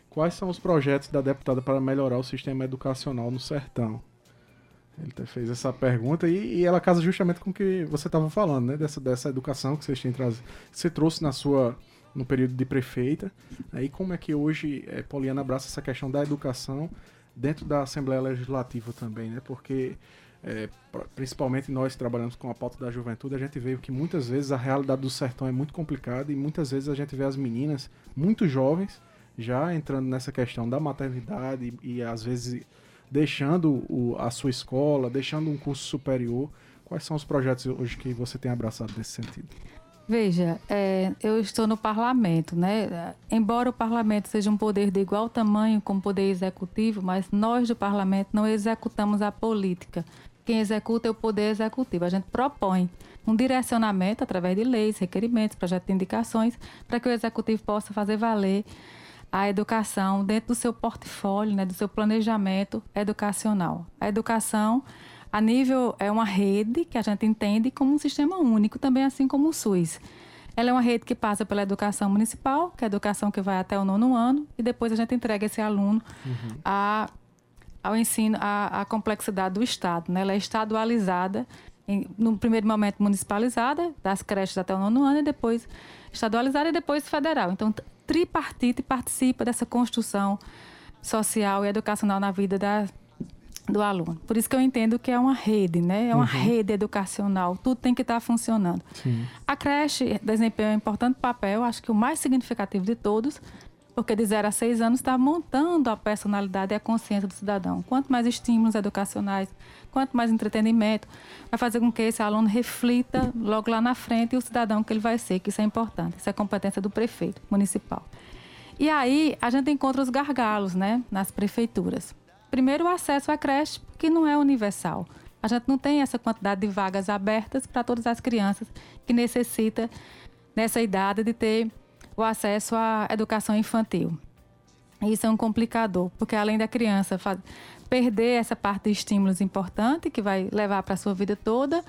Quais são os projetos da deputada para melhorar o sistema educacional no sertão? Ele fez essa pergunta e, e ela casa justamente com o que você estava falando, né? Dessa, dessa educação que vocês. Você trouxe na sua no período de prefeita. Aí como é que hoje é, Poliana abraça essa questão da educação dentro da Assembleia Legislativa também, né? Porque é, principalmente nós trabalhamos com a pauta da juventude, a gente vê que muitas vezes a realidade do sertão é muito complicada e muitas vezes a gente vê as meninas muito jovens já entrando nessa questão da maternidade e, e às vezes deixando o, a sua escola, deixando um curso superior. Quais são os projetos hoje que você tem abraçado nesse sentido? Veja, é, eu estou no parlamento, né? Embora o parlamento seja um poder de igual tamanho como o poder executivo, mas nós do parlamento não executamos a política. Quem executa é o poder executivo. A gente propõe um direcionamento através de leis, requerimentos, projetos de indicações, para que o executivo possa fazer valer a educação dentro do seu portfólio, né, do seu planejamento educacional. A educação a nível é uma rede que a gente entende como um sistema único, também assim como o SUS. Ela é uma rede que passa pela educação municipal, que é a educação que vai até o nono ano, e depois a gente entrega esse aluno uhum. a, ao ensino, a, complexidade do Estado. Né? Ela é estadualizada, em, no primeiro momento municipalizada, das creches até o nono ano, e depois estadualizada e depois federal. Então, tripartite participa dessa construção social e educacional na vida da, do aluno. Por isso que eu entendo que é uma rede, né? É uma uhum. rede educacional. Tudo tem que estar funcionando. Sim. A creche desempenha um importante papel, acho que o mais significativo de todos, porque de 0 a 6 anos está montando a personalidade e a consciência do cidadão. Quanto mais estímulos educacionais, quanto mais entretenimento, vai fazer com que esse aluno reflita logo lá na frente o cidadão que ele vai ser, que isso é importante. Isso é competência do prefeito municipal. E aí a gente encontra os gargalos, né, nas prefeituras. Primeiro, o acesso à creche, que não é universal. A gente não tem essa quantidade de vagas abertas para todas as crianças que necessita nessa idade de ter o acesso à educação infantil. Isso é um complicador, porque além da criança perder essa parte de estímulos importante que vai levar para a sua vida toda,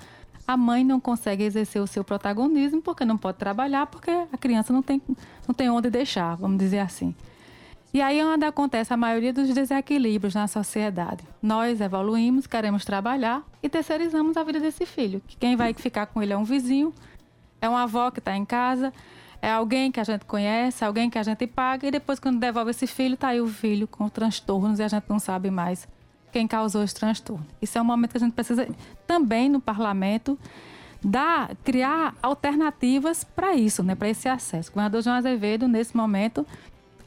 a mãe não consegue exercer o seu protagonismo porque não pode trabalhar, porque a criança não tem, não tem onde deixar, vamos dizer assim. E aí é onde acontece a maioria dos desequilíbrios na sociedade. Nós evoluímos, queremos trabalhar e terceirizamos a vida desse filho. Que quem vai ficar com ele é um vizinho, é uma avó que está em casa, é alguém que a gente conhece, alguém que a gente paga, e depois, quando devolve esse filho, está aí o filho com transtornos e a gente não sabe mais quem causou esse transtorno. Isso é um momento que a gente precisa também no parlamento dar, criar alternativas para isso, né, para esse acesso. O governador João Azevedo, nesse momento,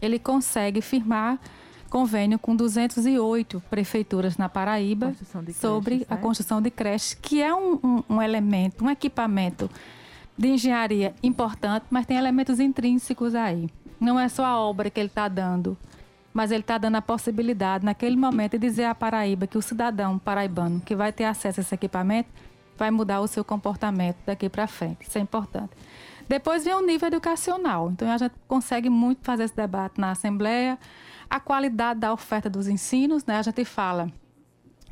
ele consegue firmar convênio com 208 prefeituras na Paraíba sobre a né? construção de creches, que é um, um, um elemento, um equipamento de engenharia importante, mas tem elementos intrínsecos aí. Não é só a obra que ele está dando, mas ele está dando a possibilidade, naquele momento, de dizer à Paraíba que o cidadão paraibano que vai ter acesso a esse equipamento vai mudar o seu comportamento daqui para frente. Isso é importante. Depois vem o nível educacional. Então a gente consegue muito fazer esse debate na Assembleia. A qualidade da oferta dos ensinos, né? A gente fala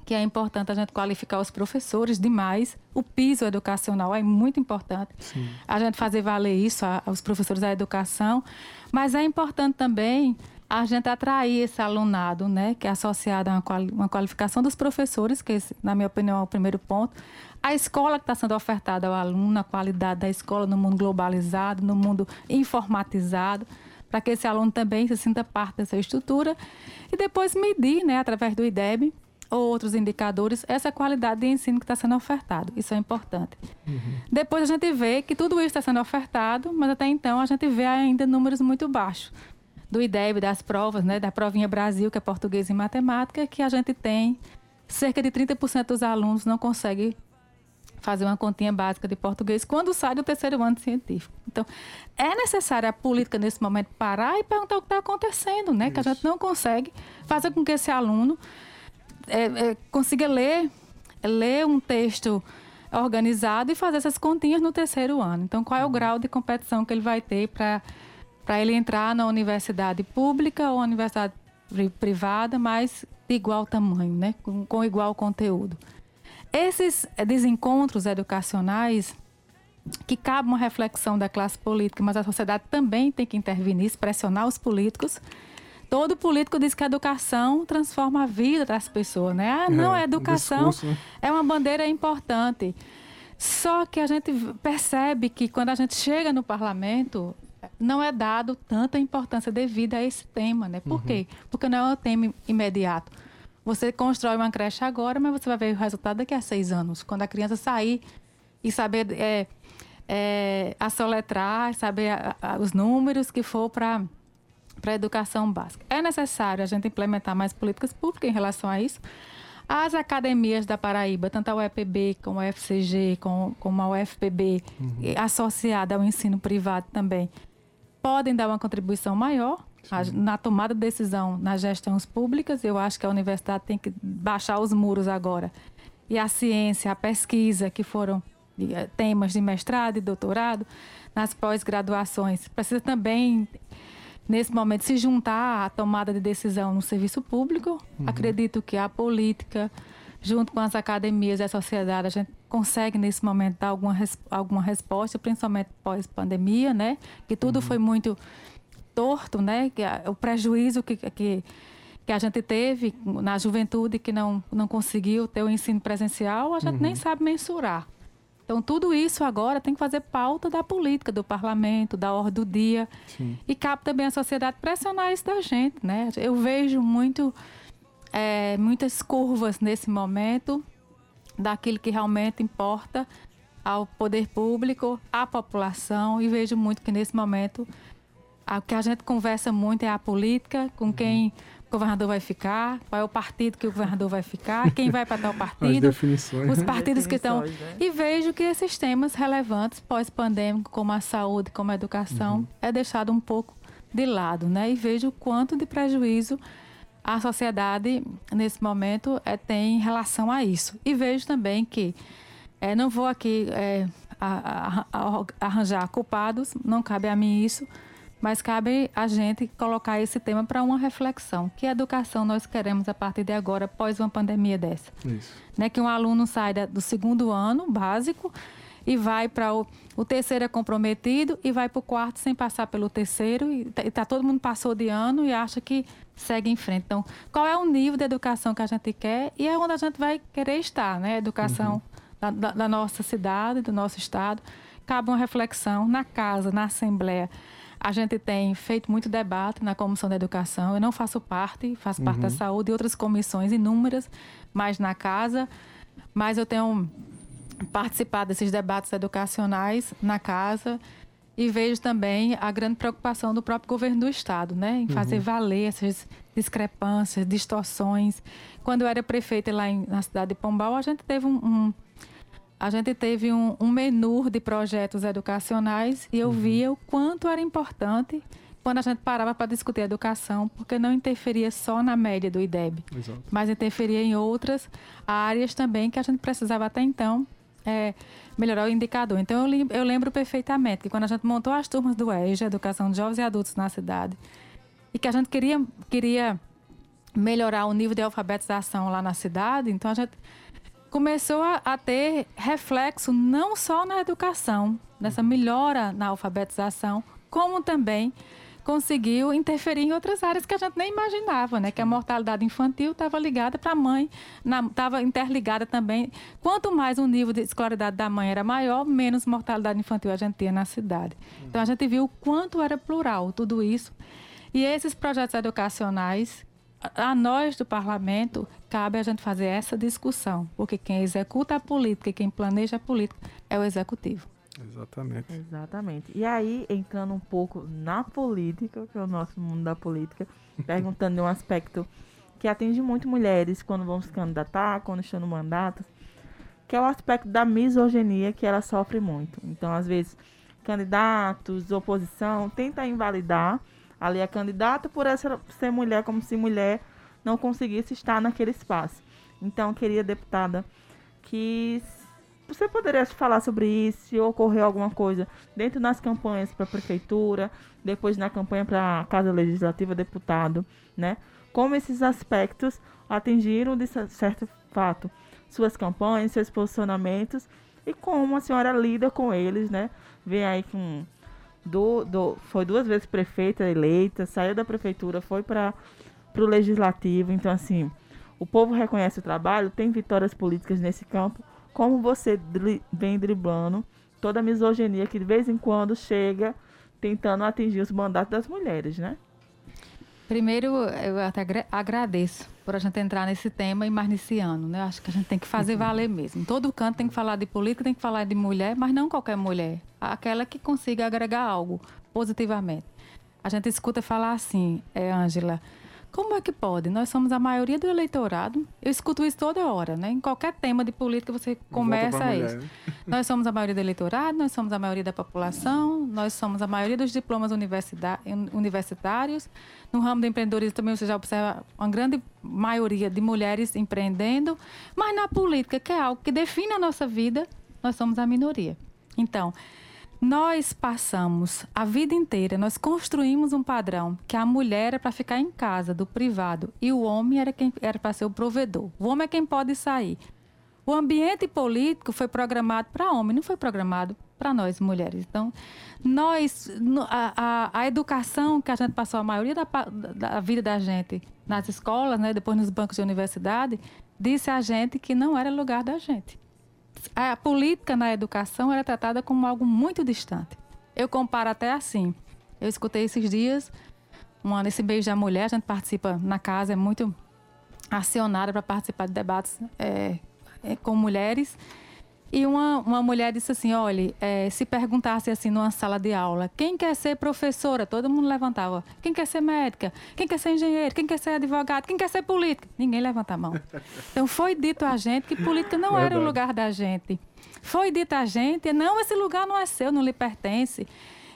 que é importante a gente qualificar os professores demais. O piso educacional é muito importante. Sim. A gente fazer valer isso aos professores da educação. Mas é importante também a gente atrair esse alunado, né, que é associado a uma, quali uma qualificação dos professores, que esse, na minha opinião é o primeiro ponto, a escola que está sendo ofertada ao aluno, a qualidade da escola no mundo globalizado, no mundo informatizado, para que esse aluno também se sinta parte dessa estrutura e depois medir, né, através do IDEB ou outros indicadores, essa qualidade de ensino que está sendo ofertado. Isso é importante. Uhum. Depois a gente vê que tudo isso está sendo ofertado, mas até então a gente vê ainda números muito baixos do IDEB, das provas, né, da provinha Brasil, que é português e matemática, que a gente tem cerca de 30% dos alunos não conseguem fazer uma continha básica de português quando sai do terceiro ano científico. Então, é necessária a política nesse momento parar e perguntar o que está acontecendo, né? Isso. Que a gente não consegue fazer com que esse aluno é, é, consiga ler, ler um texto organizado e fazer essas continhas no terceiro ano. Então, qual é o uhum. grau de competição que ele vai ter para para ele entrar na universidade pública ou universidade privada, mas de igual tamanho, né? com, com igual conteúdo. Esses desencontros educacionais que cabe uma reflexão da classe política, mas a sociedade também tem que intervir pressionar os políticos. Todo político diz que a educação transforma a vida das pessoas, né? Ah, não, é, a educação um é uma bandeira importante. Só que a gente percebe que quando a gente chega no parlamento, não é dado tanta importância devida a esse tema, né? Por uhum. quê? Porque não é um tema imediato. Você constrói uma creche agora, mas você vai ver o resultado daqui a seis anos, quando a criança sair e saber é, é, assoletrar, saber a, a, os números que for para para a educação básica. É necessário a gente implementar mais políticas públicas em relação a isso. As academias da Paraíba, tanto a UEPB como a UFCG, como, como a UFPB, uhum. associada ao ensino privado também, podem dar uma contribuição maior na tomada de decisão nas gestões públicas. Eu acho que a universidade tem que baixar os muros agora. E a ciência, a pesquisa, que foram eh, temas de mestrado e doutorado, nas pós-graduações, precisa também, nesse momento, se juntar à tomada de decisão no serviço público. Uhum. Acredito que a política, junto com as academias e a sociedade, a gente consegue nesse momento dar alguma, alguma resposta, principalmente pós-pandemia, né? Que tudo uhum. foi muito torto, né? Que a, o prejuízo que, que, que a gente teve na juventude que não, não conseguiu ter o ensino presencial, a gente uhum. nem sabe mensurar. Então, tudo isso agora tem que fazer pauta da política, do parlamento, da ordem do dia. Sim. E cabe também a sociedade pressionar isso da gente, né? Eu vejo muito, é, muitas curvas nesse momento daquilo que realmente importa ao poder público, à população, e vejo muito que nesse momento o que a gente conversa muito é a política, com quem o governador vai ficar, qual é o partido que o governador vai ficar, quem vai para tal partido, os partidos que estão. Né? E vejo que esses temas relevantes pós-pandêmico, como a saúde, como a educação, uhum. é deixado um pouco de lado, né? E vejo o quanto de prejuízo a sociedade, nesse momento, é, tem em relação a isso. E vejo também que é, não vou aqui é, a, a, a arranjar culpados, não cabe a mim isso, mas cabe a gente colocar esse tema para uma reflexão. Que educação nós queremos a partir de agora, após uma pandemia dessa? Isso. Né, que um aluno saia do segundo ano básico e vai para o, o terceiro é comprometido e vai para o quarto sem passar pelo terceiro e tá, tá, todo mundo passou de ano e acha que segue em frente. Então, qual é o nível de educação que a gente quer e é onde a gente vai querer estar, né? Educação uhum. da, da, da nossa cidade, do nosso estado. Cabe uma reflexão na casa, na assembleia. A gente tem feito muito debate na Comissão da Educação. Eu não faço parte, faço parte da uhum. saúde e outras comissões inúmeras, mais na casa. Mas eu tenho participar desses debates educacionais na casa e vejo também a grande preocupação do próprio governo do estado, né, em fazer uhum. valer essas discrepâncias, distorções. Quando eu era prefeita lá em, na cidade de Pombal, a gente teve um, um a gente teve um, um, menu de projetos educacionais e eu uhum. via o quanto era importante quando a gente parava para discutir educação, porque não interferia só na média do IDEB, Exato. mas interferia em outras áreas também que a gente precisava até então é, melhorar o indicador. Então, eu, eu, lembro perfeitamente que quando a gente montou as turmas do EJA, Educação de Jovens e Adultos na cidade, e que a gente queria, queria melhorar o nível de alfabetização lá na cidade, então a gente começou a, a ter reflexo não só na educação, nessa melhora na alfabetização, como também conseguiu interferir em outras áreas que a gente nem imaginava, né? Que a mortalidade infantil estava ligada para a mãe, estava interligada também. Quanto mais o nível de escolaridade da mãe era maior, menos mortalidade infantil a gente tinha na cidade. Então a gente viu o quanto era plural tudo isso. E esses projetos educacionais, a nós do parlamento, cabe a gente fazer essa discussão, porque quem executa a política e quem planeja a política é o executivo. Exatamente. Exatamente. E aí, entrando um pouco na política, que é o nosso mundo da política, perguntando de um aspecto que atinge muito mulheres quando vão se candidatar, quando estão no mandato, que é o aspecto da misoginia que ela sofre muito. Então, às vezes, candidatos, oposição, tenta invalidar ali a candidata por essa ser mulher, como se mulher não conseguisse estar naquele espaço. Então, queria, deputada, que você poderia falar sobre isso, se ocorreu alguma coisa dentro das campanhas para a prefeitura, depois na campanha para a Casa Legislativa, deputado, né? Como esses aspectos atingiram, de certo fato, suas campanhas, seus posicionamentos e como a senhora lida com eles, né? Vem aí com do, do, foi duas vezes prefeita eleita, saiu da prefeitura, foi para o legislativo. Então, assim, o povo reconhece o trabalho, tem vitórias políticas nesse campo como você dri vem driblando toda a misoginia que de vez em quando chega tentando atingir os mandatos das mulheres, né? Primeiro, eu até agradeço por a gente entrar nesse tema e mais nesse ano, né? Acho que a gente tem que fazer valer mesmo. Todo canto tem que falar de política, tem que falar de mulher, mas não qualquer mulher. Aquela que consiga agregar algo positivamente. A gente escuta falar assim, é, Ângela, como é que pode? Nós somos a maioria do eleitorado. Eu escuto isso toda hora, né? Em qualquer tema de política você começa isso. Né? Nós somos a maioria do eleitorado, nós somos a maioria da população, nós somos a maioria dos diplomas universitários. No ramo do empreendedorismo também você já observa uma grande maioria de mulheres empreendendo. Mas na política, que é algo que define a nossa vida, nós somos a minoria. Então, nós passamos a vida inteira, nós construímos um padrão que a mulher é para ficar em casa, do privado, e o homem era quem era para ser o provedor. O homem é quem pode sair. O ambiente político foi programado para homem, não foi programado para nós mulheres. Então, nós, a, a, a, educação que a gente passou a maioria da, da vida da gente nas escolas, né, depois nos bancos de universidade, disse a gente que não era lugar da gente a política na educação era tratada como algo muito distante. Eu comparo até assim. Eu escutei esses dias, uma, nesse mês da mulher, a gente participa na casa, é muito acionada para participar de debates é, é, com mulheres. E uma, uma mulher disse assim: olha, é, se perguntasse assim numa sala de aula, quem quer ser professora? Todo mundo levantava. Quem quer ser médica? Quem quer ser engenheiro? Quem quer ser advogado? Quem quer ser político? Ninguém levanta a mão. Então foi dito a gente que política não Verdade. era o lugar da gente. Foi dito a gente, não, esse lugar não é seu, não lhe pertence.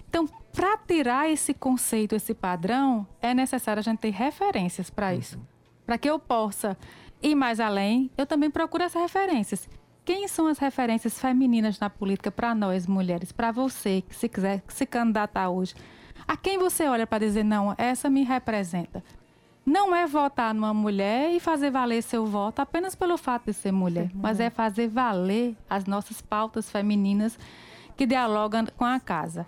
Então, para tirar esse conceito, esse padrão, é necessário a gente ter referências para uhum. isso. Para que eu possa ir mais além, eu também procuro essas referências. Quem são as referências femininas na política para nós mulheres, para você que se quiser se candidatar hoje? A quem você olha para dizer não, essa me representa? Não é votar numa mulher e fazer valer seu voto apenas pelo fato de ser mulher, mulher. mas é fazer valer as nossas pautas femininas que dialogam com a casa.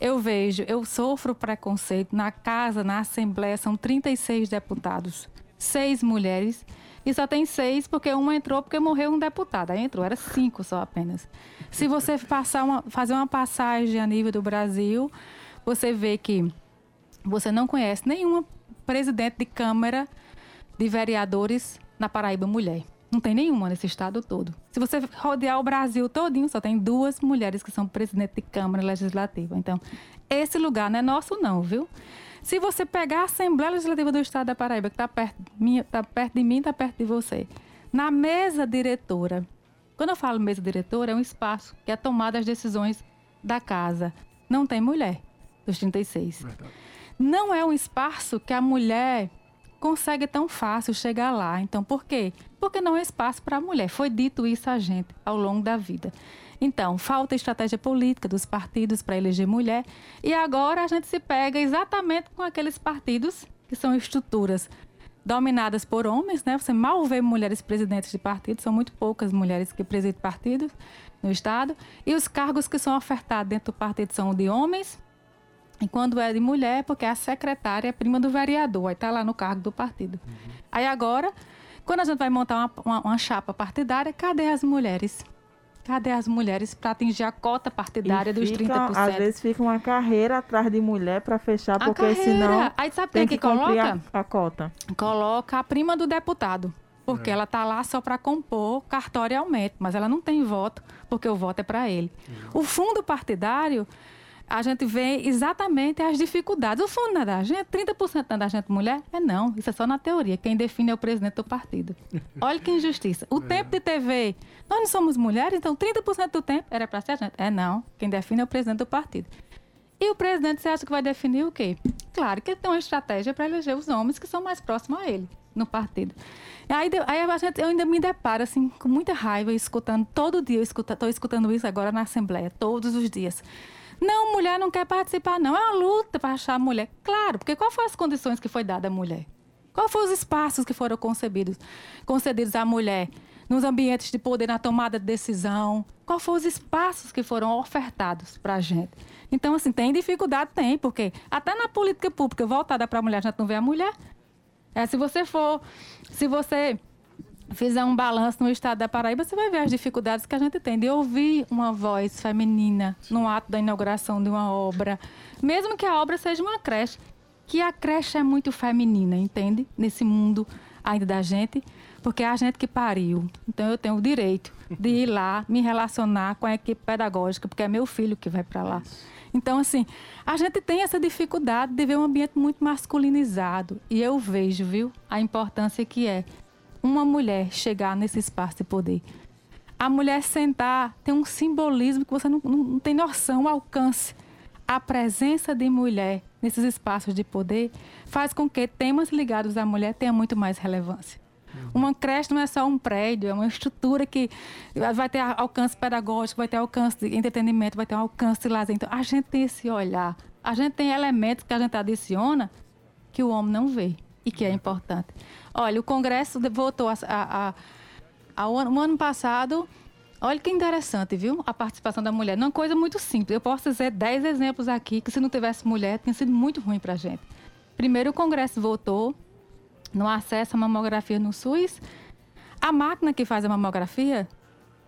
Eu vejo, eu sofro preconceito na casa, na Assembleia, são 36 deputados, seis mulheres e só tem seis porque uma entrou porque morreu um deputado. Aí entrou, era cinco só apenas. Se você passar uma, fazer uma passagem a nível do Brasil, você vê que você não conhece nenhuma presidente de Câmara de Vereadores na Paraíba mulher. Não tem nenhuma nesse estado todo. Se você rodear o Brasil todinho, só tem duas mulheres que são presidente de Câmara Legislativa. Então, esse lugar não é nosso não, viu? Se você pegar a Assembleia Legislativa do Estado da Paraíba, que está perto, tá perto de mim, está perto de você, na mesa diretora, quando eu falo mesa diretora, é um espaço que é tomada as decisões da casa. Não tem mulher dos 36. Verdade. Não é um espaço que a mulher consegue tão fácil chegar lá. Então, por quê? Porque não é espaço para a mulher. Foi dito isso a gente ao longo da vida. Então, falta estratégia política dos partidos para eleger mulher. E agora a gente se pega exatamente com aqueles partidos que são estruturas dominadas por homens, né? Você mal vê mulheres presidentes de partidos, são muito poucas mulheres que presidem partidos no Estado. E os cargos que são ofertados dentro do partido são de homens e quando é de mulher, porque é a secretária é prima do vereador, aí está lá no cargo do partido. Uhum. Aí agora, quando a gente vai montar uma, uma, uma, chapa partidária, cadê as mulheres? Cadê as mulheres para atingir a cota partidária e dos fica, 30%? Às vezes fica uma carreira atrás de mulher para fechar, porque carreira. senão. Aí sabe quem é que, que coloca? A, a, cota. Coloca a prima do deputado. Porque é. ela está lá só para compor cartorialmente, mas ela não tem voto, porque o voto é para ele. Uhum. O fundo partidário a gente vê exatamente as dificuldades. O fundo da gente, 30% da gente mulher? É não, isso é só na teoria. Quem define é o presidente do partido. Olha que injustiça. O é. tempo de TV, nós não somos mulheres, então 30% do tempo era para ser a gente. É não, quem define é o presidente do partido. E o presidente, você acha que vai definir o quê? Claro que ele tem uma estratégia para eleger os homens que são mais próximos a ele, no partido. Aí, aí a gente, eu ainda me deparo, assim, com muita raiva, escutando, todo dia, estou escutando isso agora na Assembleia, todos os dias. Não, mulher não quer participar, não. É uma luta para achar a mulher. Claro, porque qual foram as condições que foi dada à mulher? Qual foram os espaços que foram concebidos, concedidos à mulher nos ambientes de poder, na tomada de decisão? Qual foram os espaços que foram ofertados para a gente? Então, assim, tem dificuldade? Tem, porque até na política pública voltada para a mulher, a gente não vê a mulher. É, se você for, se você fizer um balanço no estado da Paraíba, você vai ver as dificuldades que a gente tem de ouvir uma voz feminina no ato da inauguração de uma obra, mesmo que a obra seja uma creche, que a creche é muito feminina, entende? Nesse mundo ainda da gente, porque é a gente que pariu. Então eu tenho o direito de ir lá, me relacionar com a equipe pedagógica, porque é meu filho que vai para lá. Então, assim, a gente tem essa dificuldade de ver um ambiente muito masculinizado. E eu vejo, viu, a importância que é uma mulher chegar nesse espaço de poder. A mulher sentar tem um simbolismo que você não, não, não tem noção, o alcance. A presença de mulher nesses espaços de poder faz com que temas ligados à mulher tenham muito mais relevância. Uhum. Uma creche não é só um prédio, é uma estrutura que vai ter alcance pedagógico, vai ter alcance de entretenimento, vai ter um alcance de lazer. Então, a gente tem esse olhar. A gente tem elementos que a gente adiciona que o homem não vê e que é importante. Olha, o Congresso votou a, a, a, a um ano passado. Olha que interessante, viu? A participação da mulher. Não é uma coisa muito simples. Eu posso dizer 10 exemplos aqui que, se não tivesse mulher, tinha sido muito ruim para a gente. Primeiro, o Congresso votou no acesso à mamografia no SUS. A máquina que faz a mamografia,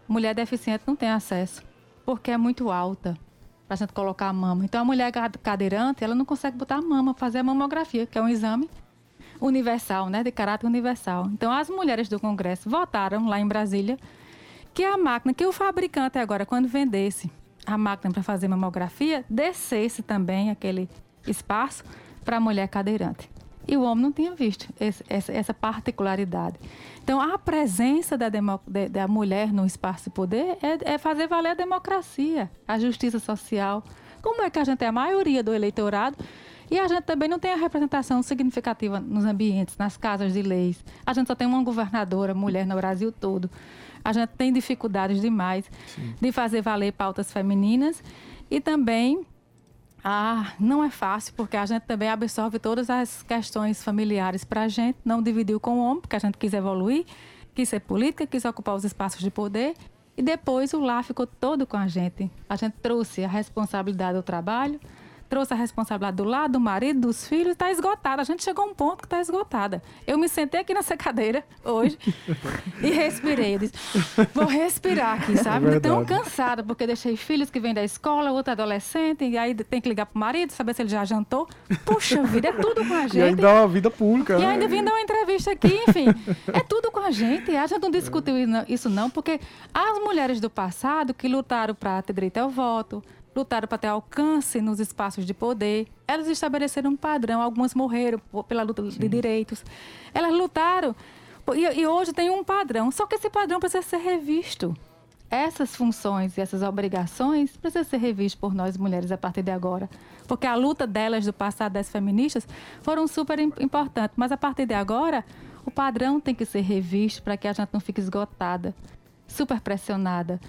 mulher deficiente não tem acesso, porque é muito alta para a gente colocar a mama. Então, a mulher cadeirante, ela não consegue botar a mama, fazer a mamografia, que é um exame universal, né, de caráter universal. Então, as mulheres do Congresso votaram lá em Brasília que a máquina, que o fabricante agora, quando vendesse a máquina para fazer mamografia, descesse também aquele espaço para a mulher cadeirante. E o homem não tinha visto esse, essa, essa, particularidade. Então, a presença da, demo, de, da mulher no espaço de poder é, é fazer valer a democracia, a justiça social. Como é que a gente é a maioria do eleitorado e a gente também não tem a representação significativa nos ambientes, nas casas de leis. A gente só tem uma governadora mulher no Brasil todo. A gente tem dificuldades demais Sim. de fazer valer pautas femininas e também ah, não é fácil, porque a gente também absorve todas as questões familiares para a gente, não dividiu com o homem, porque a gente quis evoluir, quis ser política, quis ocupar os espaços de poder, e depois o lar ficou todo com a gente. A gente trouxe a responsabilidade do trabalho, trouxe a responsabilidade do lado do marido, dos filhos, está esgotada. A gente chegou a um ponto que está esgotada. Eu me sentei aqui nessa cadeira hoje e respirei. Eu disse, vou respirar aqui, sabe? É tão cansada, porque deixei filhos que vêm da escola, outro adolescente, e aí tem que ligar pro marido, saber se ele já jantou. Puxa vida, é tudo com a gente. E ainda uma vida pública. E né? ainda vim dar uma entrevista aqui, enfim. É tudo com a gente. A gente não discutiu isso não, porque as mulheres do passado que lutaram para ter direito ao voto, lutaram para ter alcance nos espaços de poder. Elas estabeleceram um padrão, algumas morreram pela luta Sim. de direitos. Elas lutaram e, e, hoje tem um padrão, só que esse padrão precisa ser revisto. Essas funções e essas obrigações precisam ser revistas por nós mulheres a partir de agora. Porque a luta delas do passado, das feministas, foram super importantes. Mas a partir de agora, o padrão tem que ser revisto para que a gente não fique esgotada, super pressionada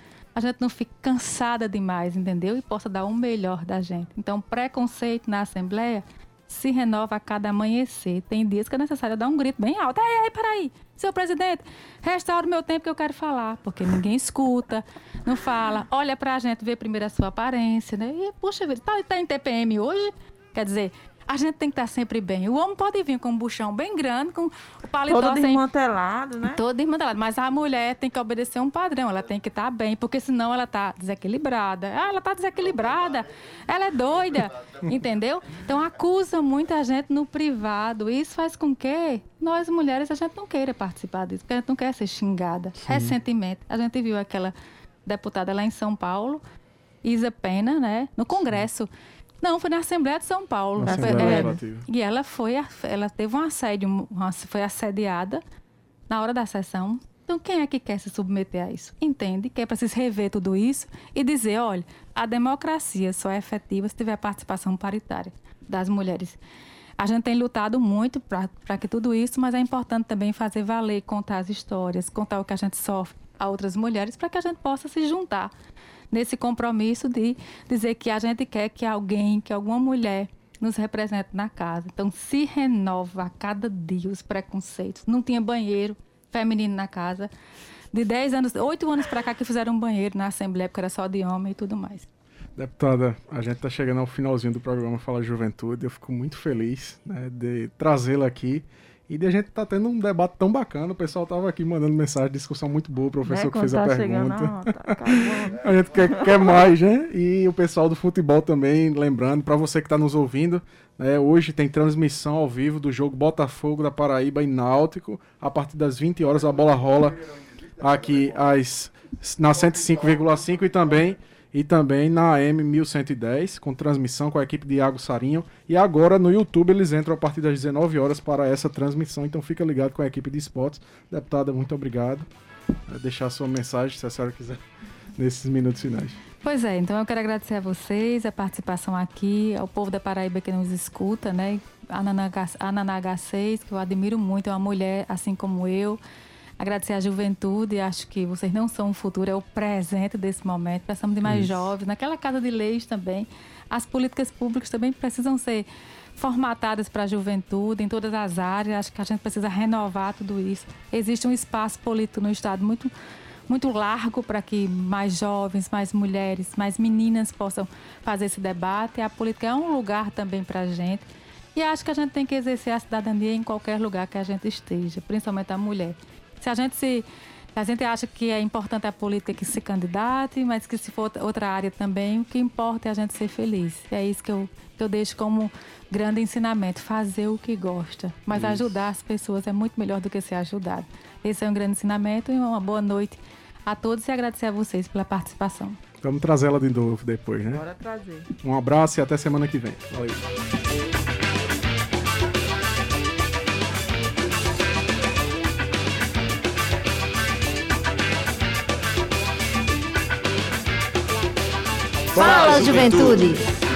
a gente não fique cansada demais, entendeu? E possa dar o melhor da gente. Então, preconceito na Assembleia se renova a cada amanhecer. Tem dias que é necessário dar um grito bem alto. Ei, ei, peraí, seu presidente, restaura o meu tempo que eu quero falar. Porque ninguém escuta, não fala. Olha pra gente ver primeiro a sua aparência, né? E, puxa vida, tá, tá em TPM hoje? Quer dizer, a gente tem que estar sempre bem. O homem pode vir com um buchão bem grande, com o paletó Todo desmantelado, né? Todo desmantelado. Mas a mulher tem que obedecer um padrão. Ela tem que estar bem, porque senão ela está desequilibrada. Ah, ela está desequilibrada. Ela é doida. entendeu? Então acusa muita gente no privado. Isso faz com que nós mulheres a gente não queira participar disso, porque a gente não quer ser xingada. Sim. Recentemente, a gente viu aquela deputada lá em São Paulo, Isa Pena, né, no Congresso. Sim não, foi na Assembleia de São Paulo. Na Assembleia é, e ela foi, ela teve um assédio, uma, foi assediada na hora da sessão. Então, quem é que quer se submeter a isso? Entende que é preciso rever tudo isso e dizer, olha, a democracia só é efetiva se tiver participação paritária das mulheres. A gente tem lutado muito para que tudo isso, mas é importante também fazer valer, contar as histórias, contar o que a gente sofre a outras mulheres, para que a gente possa se juntar nesse compromisso de dizer que a gente quer que alguém, que alguma mulher nos represente na casa. Então, se renova a cada dia os preconceitos. Não tinha banheiro feminino na casa. De 10 anos, 8 anos para cá que fizeram um banheiro na Assembleia, porque era só de homem e tudo mais. Deputada, a gente está chegando ao finalzinho do programa Fala Juventude. Eu fico muito feliz né, de trazê-la aqui e a gente tá tendo um debate tão bacana. O pessoal tava aqui mandando mensagem, discussão muito boa, o professor é, que fez tá a pergunta. Chegando, tá a gente quer, quer mais, né? E o pessoal do futebol também, lembrando, para você que está nos ouvindo, né, hoje tem transmissão ao vivo do jogo Botafogo da Paraíba e Náutico. A partir das 20 horas a bola rola aqui às, na 105,5 e também e também na AM 1110, com transmissão com a equipe de Iago Sarinho. E agora no YouTube eles entram a partir das 19 horas para essa transmissão, então fica ligado com a equipe de esportes. Deputada, muito obrigado. Vou deixar a sua mensagem, se a senhora quiser, nesses minutos finais. Pois é, então eu quero agradecer a vocês, a participação aqui, ao povo da Paraíba que nos escuta, né? A Nana H6, que eu admiro muito, é uma mulher assim como eu agradecer à juventude. Acho que vocês não são o futuro, é o presente desse momento. Precisamos de mais Isso. jovens. Naquela casa de leis também, as políticas públicas também precisam ser formatadas para a juventude em todas as áreas. Acho que a gente precisa renovar tudo isso. Existe um espaço político no Estado muito muito largo para que mais jovens, mais mulheres, mais meninas possam fazer esse debate. A política é um lugar também para a gente. E acho que a gente tem que exercer a cidadania em qualquer lugar que a gente esteja, principalmente a mulher. Se a gente se a gente acha que é importante a política que se candidate, mas que se for outra área também, o que importa é a gente ser feliz. É isso que eu, que eu deixo como grande ensinamento, fazer o que gosta. Mas isso. ajudar as pessoas é muito melhor do que ser ajudado. Esse é um grande ensinamento e uma boa noite a todos e agradecer a vocês pela participação. Vamos trazê-la de novo depois, né? Bora trazer. Um abraço e até semana que vem. Valeu. Fala, Juventude!